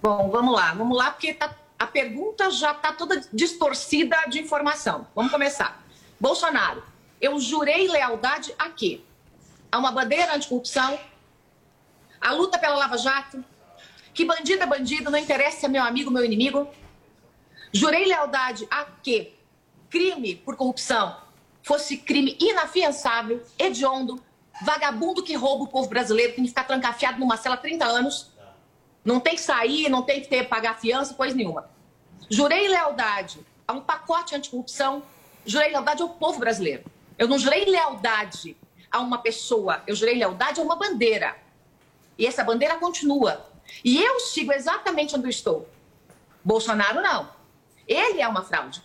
Bom, vamos lá, vamos lá, porque tá- a pergunta já está toda distorcida de informação. Vamos começar. Bolsonaro, eu jurei lealdade a quê? A uma bandeira anticorrupção, a luta pela Lava Jato, que bandido é bandido, não interessa se é meu amigo, meu inimigo. Jurei lealdade a quê? Crime por corrupção fosse crime inafiançável, hediondo, vagabundo que rouba o povo brasileiro, tem que ficar trancafiado numa cela há 30 anos. Não tem que sair, não tem que ter pagar fiança, coisa nenhuma. Jurei lealdade a um pacote anticorrupção, jurei lealdade ao povo brasileiro. Eu não jurei lealdade a uma pessoa, eu jurei lealdade a uma bandeira. E essa bandeira continua. E eu sigo exatamente onde eu estou. Bolsonaro não. Ele é uma fraude.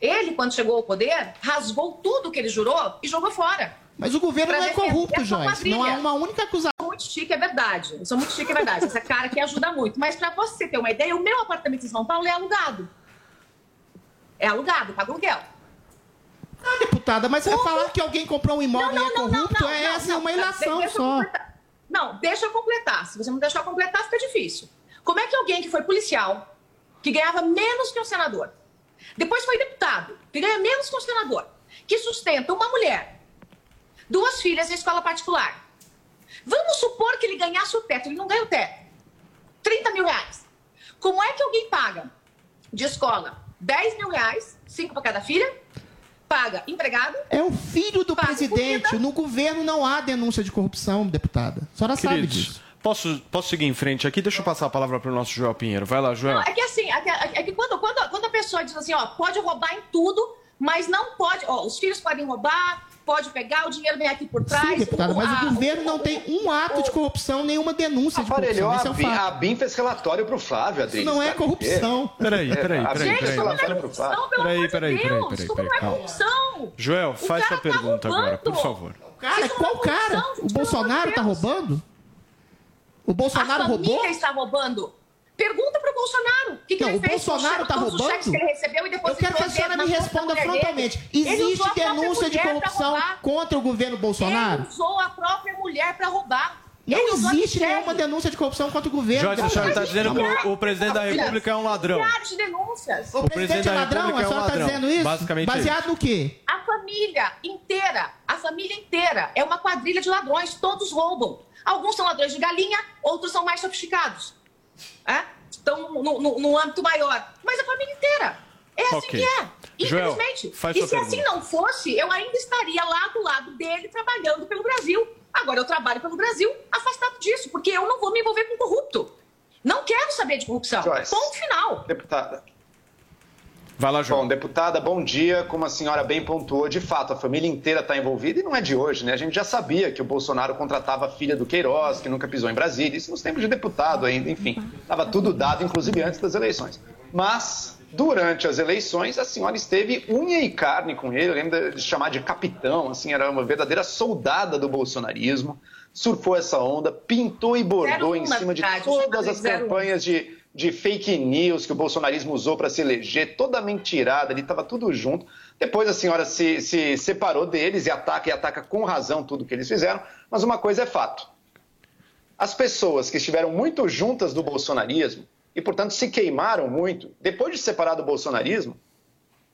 Ele, quando chegou ao poder, rasgou tudo que ele jurou e jogou fora. Mas o governo não é corrupto, Joyce. Não há uma única acusação. Muito chique, é verdade. Eu sou muito chique, é verdade. Essa cara aqui ajuda muito. Mas para você ter uma ideia, o meu apartamento em São Paulo é alugado. É alugado, paga aluguel. Ah, deputada, mas você falar que alguém comprou um imóvel e é corrupto é essa uma ilação deixa eu só. Não, deixa eu completar. Se você não deixar eu completar, fica difícil. Como é que alguém que foi policial, que ganhava menos que um senador, depois foi deputado, que ganha menos que um senador, que sustenta uma mulher, duas filhas em escola particular. Vamos supor que ele ganhasse o teto, ele não ganha o teto. 30 mil reais. Como é que alguém paga de escola 10 mil reais, 5 para cada filha, paga empregado, É o filho do presidente. comida. No governo não há denúncia de corrupção, deputada. A senhora sabe Queridos, disso. Posso, posso seguir em frente aqui? Deixa eu passar a palavra para o nosso Joel Pinheiro. Vai lá, Joel. Não, é que assim, é que, é que quando, quando, quando a pessoa diz assim, ó, pode roubar em tudo, mas não pode, ó, os filhos podem roubar, pode pegar, o dinheiro vem aqui por trás. Sim, deputada, o- mas a- o governo não tem um ato de corrupção, nenhuma denúncia de Aparelhou corrupção. Esse é a o BIM, fato. a BIM fez relatório pro Flávio, Adriano. Isso não é corrupção. Peraí, peraí, A peraí, peraí. pro Flávio. Não, pelo Peraí, amor de peraí, peraí, peraí, desculpa, peraí, não é corrupção. Joel, faz sua tá pergunta agora, por favor. Cara, Isso qual é cara? corrupção, O gente, Bolsonaro tá pelo roubando? O Bolsonaro a roubou? família está roubando. Pergunta pro Bolsonaro. O que, que Não, ele o fez Bolsonaro tá os roubando? que ele recebeu e depois Eu quero que a senhora me responda frontalmente. dele. Existe a denúncia de corrupção contra o governo Bolsonaro? Ele usou a própria mulher para roubar. Não existe nenhuma denúncia de corrupção contra o governo. Joyce, a senhora está dizendo que o, o presidente da República é um ladrão. Milhares de denúncias. O presidente é da ladrão? A é um senhora está ladrão. dizendo isso? Basicamente Baseado no quê? A família inteira, a família inteira é uma quadrilha de ladrões, todos roubam. Alguns são ladrões de galinha, outros são mais sofisticados. É? Estão no, no- no âmbito maior. Mas a família inteira. É assim Ok. que é. Joel, Infelizmente. faz e sua se assim pergunta. não fosse, eu ainda estaria lá do lado dele trabalhando pelo Brasil. Agora eu trabalho pelo Brasil afastado disso, porque eu não vou me envolver com corrupto. Não quero saber de corrupção. Joyce. Ponto final. Deputada. Vai lá, João. Bom, deputada, bom dia. Como a senhora bem pontuou, de fato, a família inteira está envolvida e não é de hoje, né? A gente já sabia que o Bolsonaro contratava a filha do Queiroz, que nunca pisou em Brasília, isso nos tempos de deputado ainda, enfim. Estava tudo dado, inclusive antes das eleições. Mas, durante as eleições, a senhora esteve unha e carne com ele, eu lembro de chamar de capitão, assim, era uma verdadeira soldada do bolsonarismo, surfou essa onda, pintou e bordou em cima de todas as campanhas de, de fake news que o bolsonarismo usou para se eleger, toda mentirada, ele estava tudo junto. Depois a senhora se, se separou deles e ataca, e ataca com razão tudo que eles fizeram, mas uma coisa é fato. As pessoas que estiveram muito juntas do bolsonarismo e, portanto, se queimaram muito, depois de se separar do bolsonarismo,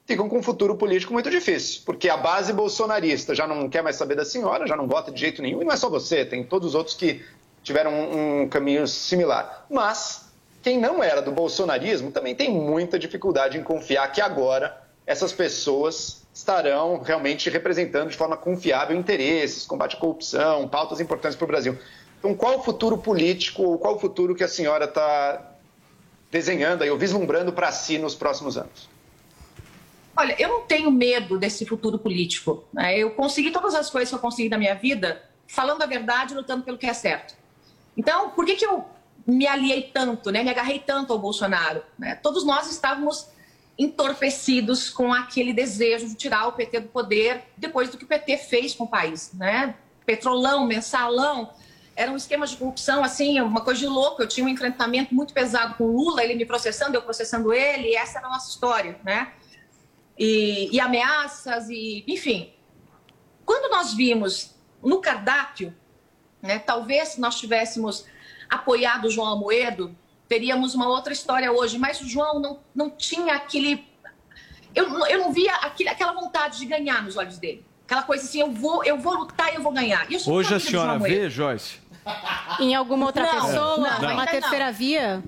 ficam com um futuro político muito difícil, porque a base bolsonarista já não quer mais saber da senhora, já não vota de jeito nenhum, e não é só você, tem todos os outros que tiveram um, um caminho similar. Mas quem não era do bolsonarismo também tem muita dificuldade em confiar que agora essas pessoas estarão realmente representando de forma confiável interesses, combate à corrupção, pautas importantes para o Brasil. Então, qual o futuro político, ou qual o futuro que a senhora está desenhando aí, ou vislumbrando para si nos próximos anos? Olha, eu não tenho medo desse futuro político. né? Eu consegui todas as coisas que eu consegui na minha vida falando a verdade, lutando pelo que é certo. Então, por que, que eu me aliei tanto, né? me agarrei tanto ao Bolsonaro? né? Todos nós estávamos entorpecidos com aquele desejo de tirar o PT do poder depois do que o PT fez com o país. Né? Petrolão, mensalão, era um esquema de corrupção, assim, uma coisa de louco. Eu tinha um enfrentamento muito pesado com o Lula, ele me processando, eu processando ele, e essa era a nossa história, né? E, e ameaças, e enfim. Quando nós vimos no cardápio, né, talvez se nós tivéssemos apoiado o João Amoedo, teríamos uma outra história hoje, mas o João não, não tinha aquele. Eu, não- eu não via aquele, aquela vontade de ganhar nos olhos dele. Aquela coisa assim, eu vou, eu vou lutar e eu vou ganhar. E eu Hoje a senhora vê, Joyce? (laughs) Em alguma outra Não, pessoa? não, uma ainda terceira não. via?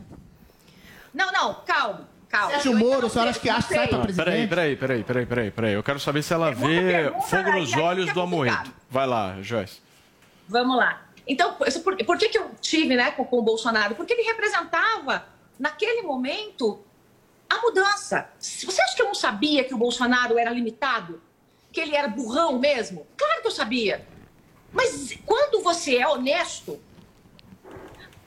Não, não, calma, calma. Sérgio Moro, não a senhora sei, acha que acha que sai não pra sei. Peraí, peraí, peraí, peraí, peraí, peraí. Eu quero saber se ela vê pergunta, fogo nos olhos fica do Amoedo. Vai lá, Joyce. Vamos lá. Então, por, por que, que eu tive né, com, com o Bolsonaro? Porque ele representava, naquele momento, a mudança. Você acha que eu não sabia que o Bolsonaro era limitado? Que ele era burrão mesmo? Claro que eu sabia. Mas quando você é honesto,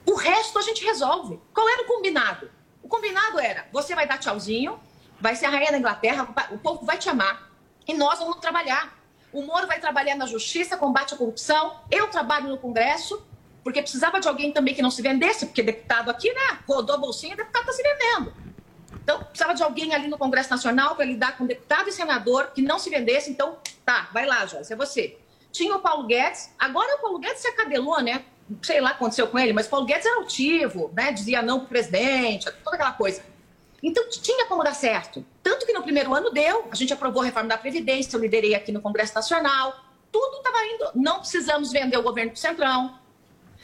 o resto a gente resolve. Qual era o combinado? O combinado era: você vai dar tchauzinho, vai ser a rainha da Inglaterra, o povo vai te amar e nós vamos trabalhar. O Moro vai trabalhar na justiça, combate à corrupção. Eu trabalho no Congresso, porque precisava de alguém também que não se vendesse, porque deputado aqui, né? Rodou a bolsinha deputado está se vendendo. Então, precisava de alguém ali no Congresso Nacional para lidar com deputado e senador que não se vendesse. Então, tá, vai lá, Joyce, é você. Tinha o Paulo Guedes. Agora o Paulo Guedes se acadelou, né? Sei lá o que aconteceu com ele, mas o Paulo Guedes era altivo, né? Dizia não pro presidente, toda aquela coisa. Então, tinha como dar certo. Tanto que no primeiro ano deu, a gente aprovou a reforma da Previdência, eu liderei aqui no Congresso Nacional. Tudo estava indo. Não precisamos vender o governo pro Centrão.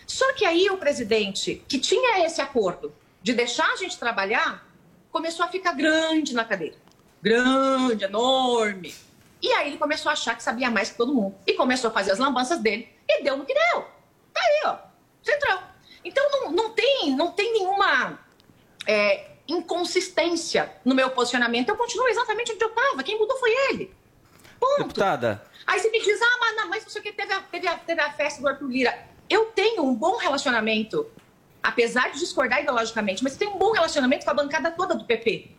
Só que aí o presidente, que tinha esse acordo de deixar a gente trabalhar, começou a ficar grande na cadeira. Grande, enorme. E aí ele começou a achar que sabia mais que todo mundo. E começou a fazer as lambanças dele. E deu no que deu. Tá aí, ó. Centrão. Então não, não, tem, não tem nenhuma é, inconsistência no meu posicionamento. Eu continuo exatamente onde eu estava. Quem mudou foi ele. Ponto. Deputada, Aí você me diz, ah, mas, não, mas o que, teve a, teve, a, teve a festa do Arthur Lira. Eu tenho um bom relacionamento, apesar de discordar ideologicamente, mas eu tenho um bom relacionamento com a bancada toda do PP.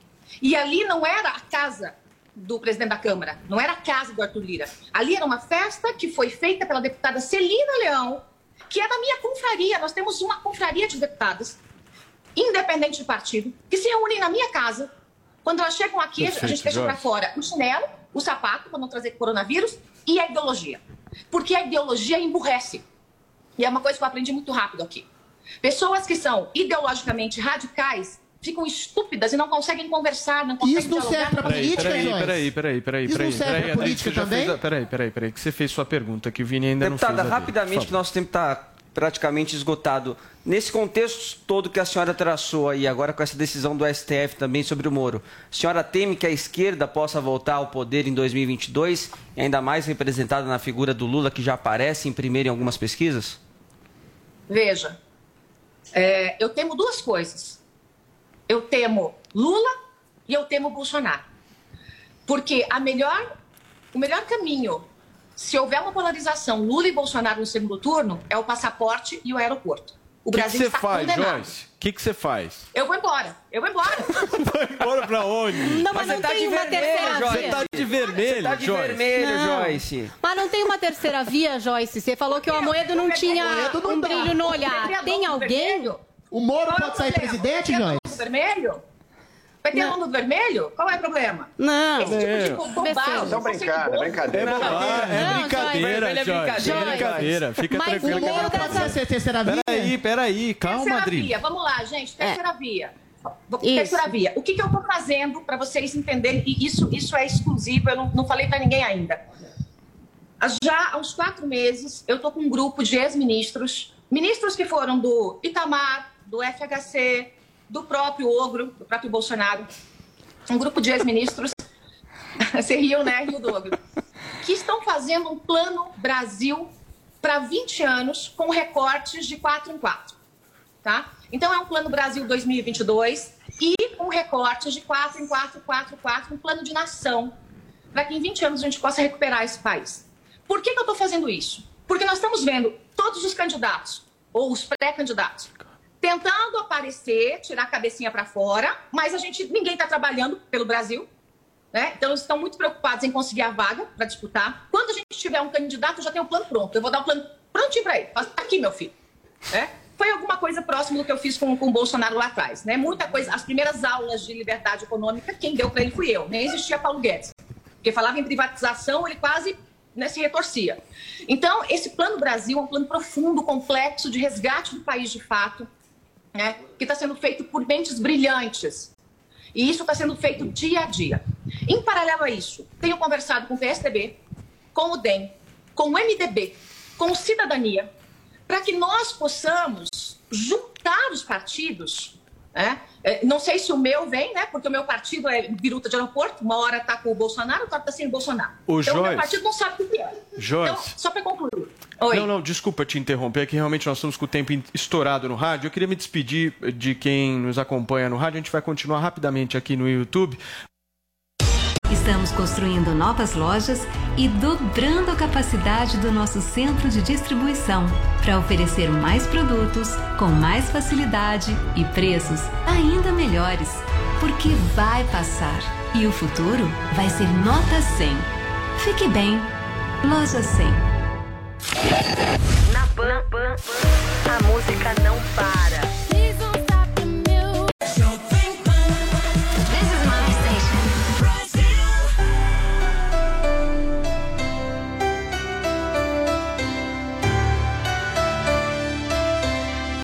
E ali não era a casa do presidente da Câmara, não era a casa do Arthur Lira. Ali era uma festa que foi feita pela deputada Celina Leão, que é da minha confraria. Nós temos uma confraria de deputadas, independente de partido, que se reúnem na minha casa. Quando elas chegam aqui, a Perfeito, gente deixa para fora o chinelo, o sapato, para não trazer coronavírus, e a ideologia. Porque a ideologia emburrece. E é uma coisa que eu aprendi muito rápido aqui. Pessoas que são ideologicamente radicais ficam estúpidas e não conseguem conversar, não conseguem Isso não dialogar, serve Peraí, política, peraí, peraí, peraí, peraí, Isso não peraí, serve Adri, política também? peraí, peraí, peraí, que você fez sua pergunta, que o Vini ainda deputada, não fez a dele. rapidamente, que nosso tempo está praticamente esgotado. Nesse contexto todo que a senhora traçou aí, agora com essa decisão do STF também sobre o Moro, a senhora teme que a esquerda possa voltar ao poder em 2022, ainda mais representada na figura do Lula, que já aparece em primeiro em algumas pesquisas? Veja, é, eu temo duas coisas. Eu temo Lula e eu temo Bolsonaro. Porque a melhor, o melhor caminho, se houver uma polarização Lula e Bolsonaro no segundo turno, é o passaporte e o aeroporto. O que que Brasil você está faz, condenado. Joyce? O que que você faz? Eu vou embora, eu vou embora. (laughs) Bora pra onde? Não, mas, Mas não tá tem uma vermelho, terceira Joyce. via. Você tá de vermelho, Você tá de Joyce. vermelho, Não. Joyce. Mas não tem uma terceira via, Joyce. Você falou que o Amoedo não tinha Amoedo não um brilho no olhar. Tem alguém? vermelho? O Moro Qual é pode o sair problema? presidente, Vai ter Joyce? aluno vermelho? Vai ter Não. aluno vermelho? Qual é o problema? Não. Esse tipo de É. bobagem. Brincando, é brincadeira. É, é Não, brincadeira. Joyce. É brincadeira, brincadeira. Fica Mas tranquilo. o é Moro brincadeira. Pode ser terceira via? Peraí, peraí. Calma, terceira Adri. via, vamos lá, gente. Terceira via. Isso. Terceira via. O que, que eu estou trazendo para vocês entenderem? E isso, isso é exclusivo, eu não, não falei para ninguém ainda. Já há uns quatro meses, eu estou com um grupo de ex-ministros, ministros que foram do Itamar, do FHC, do próprio Ogro, do próprio Bolsonaro, um grupo de ex-ministros (laughs) Você riu, né, Rio Douglas? Que estão fazendo um plano Brasil para 20 anos com recortes de 4 em 4. Tá? Então é um plano Brasil 2022 e com recortes de 4 em 4, 4, 4, um plano de nação para que em 20 anos a gente possa recuperar esse país. Por que, que eu estou fazendo isso? Porque nós estamos vendo todos os candidatos, ou os pré-candidatos, tentando aparecer, tirar a cabecinha para fora, mas a gente ninguém está trabalhando pelo Brasil. Né? Então, eles estão muito preocupados em conseguir a vaga para disputar. Quando a gente tiver um candidato, já tem um plano pronto. Eu vou dar um plano prontinho para ele. Fala, "Tá Aqui, meu filho. Né? Foi alguma coisa próxima do que eu fiz com, com o Bolsonaro lá atrás. Né? Muita coisa. As primeiras aulas de liberdade econômica, quem deu para ele fui eu. Nem existia Paulo Guedes. Porque falava em privatização, ele quase né, se retorcia. Então, esse Plano Brasil é um plano profundo, complexo, de resgate do país de fato, né, que está sendo feito por mentes brilhantes. E isso está sendo feito dia a dia. Em paralelo a isso, tenho conversado com o PSDB, com o DEM, com o MDB, com o Cidadania, para que nós possamos juntar os partidos. Né? Não sei se o meu vem, né? Porque o meu partido é biruta de aeroporto, uma hora está com o Bolsonaro, outra está sem o Bolsonaro. Ô, então, o meu Joyce. partido não sabe o que é. Joyce. Então, só para concluir. Oi. Não, não, desculpa te interromper, é que realmente nós estamos com o tempo estourado no rádio. Eu queria me despedir de quem nos acompanha no rádio. A gente vai continuar rapidamente aqui no YouTube. Estamos construindo novas lojas e dobrando a capacidade do nosso centro de distribuição para oferecer mais produtos com mais facilidade e preços ainda melhores. Porque vai passar e o futuro vai ser nota 100. Fique bem, Loja 100. Na Pan, a música não para.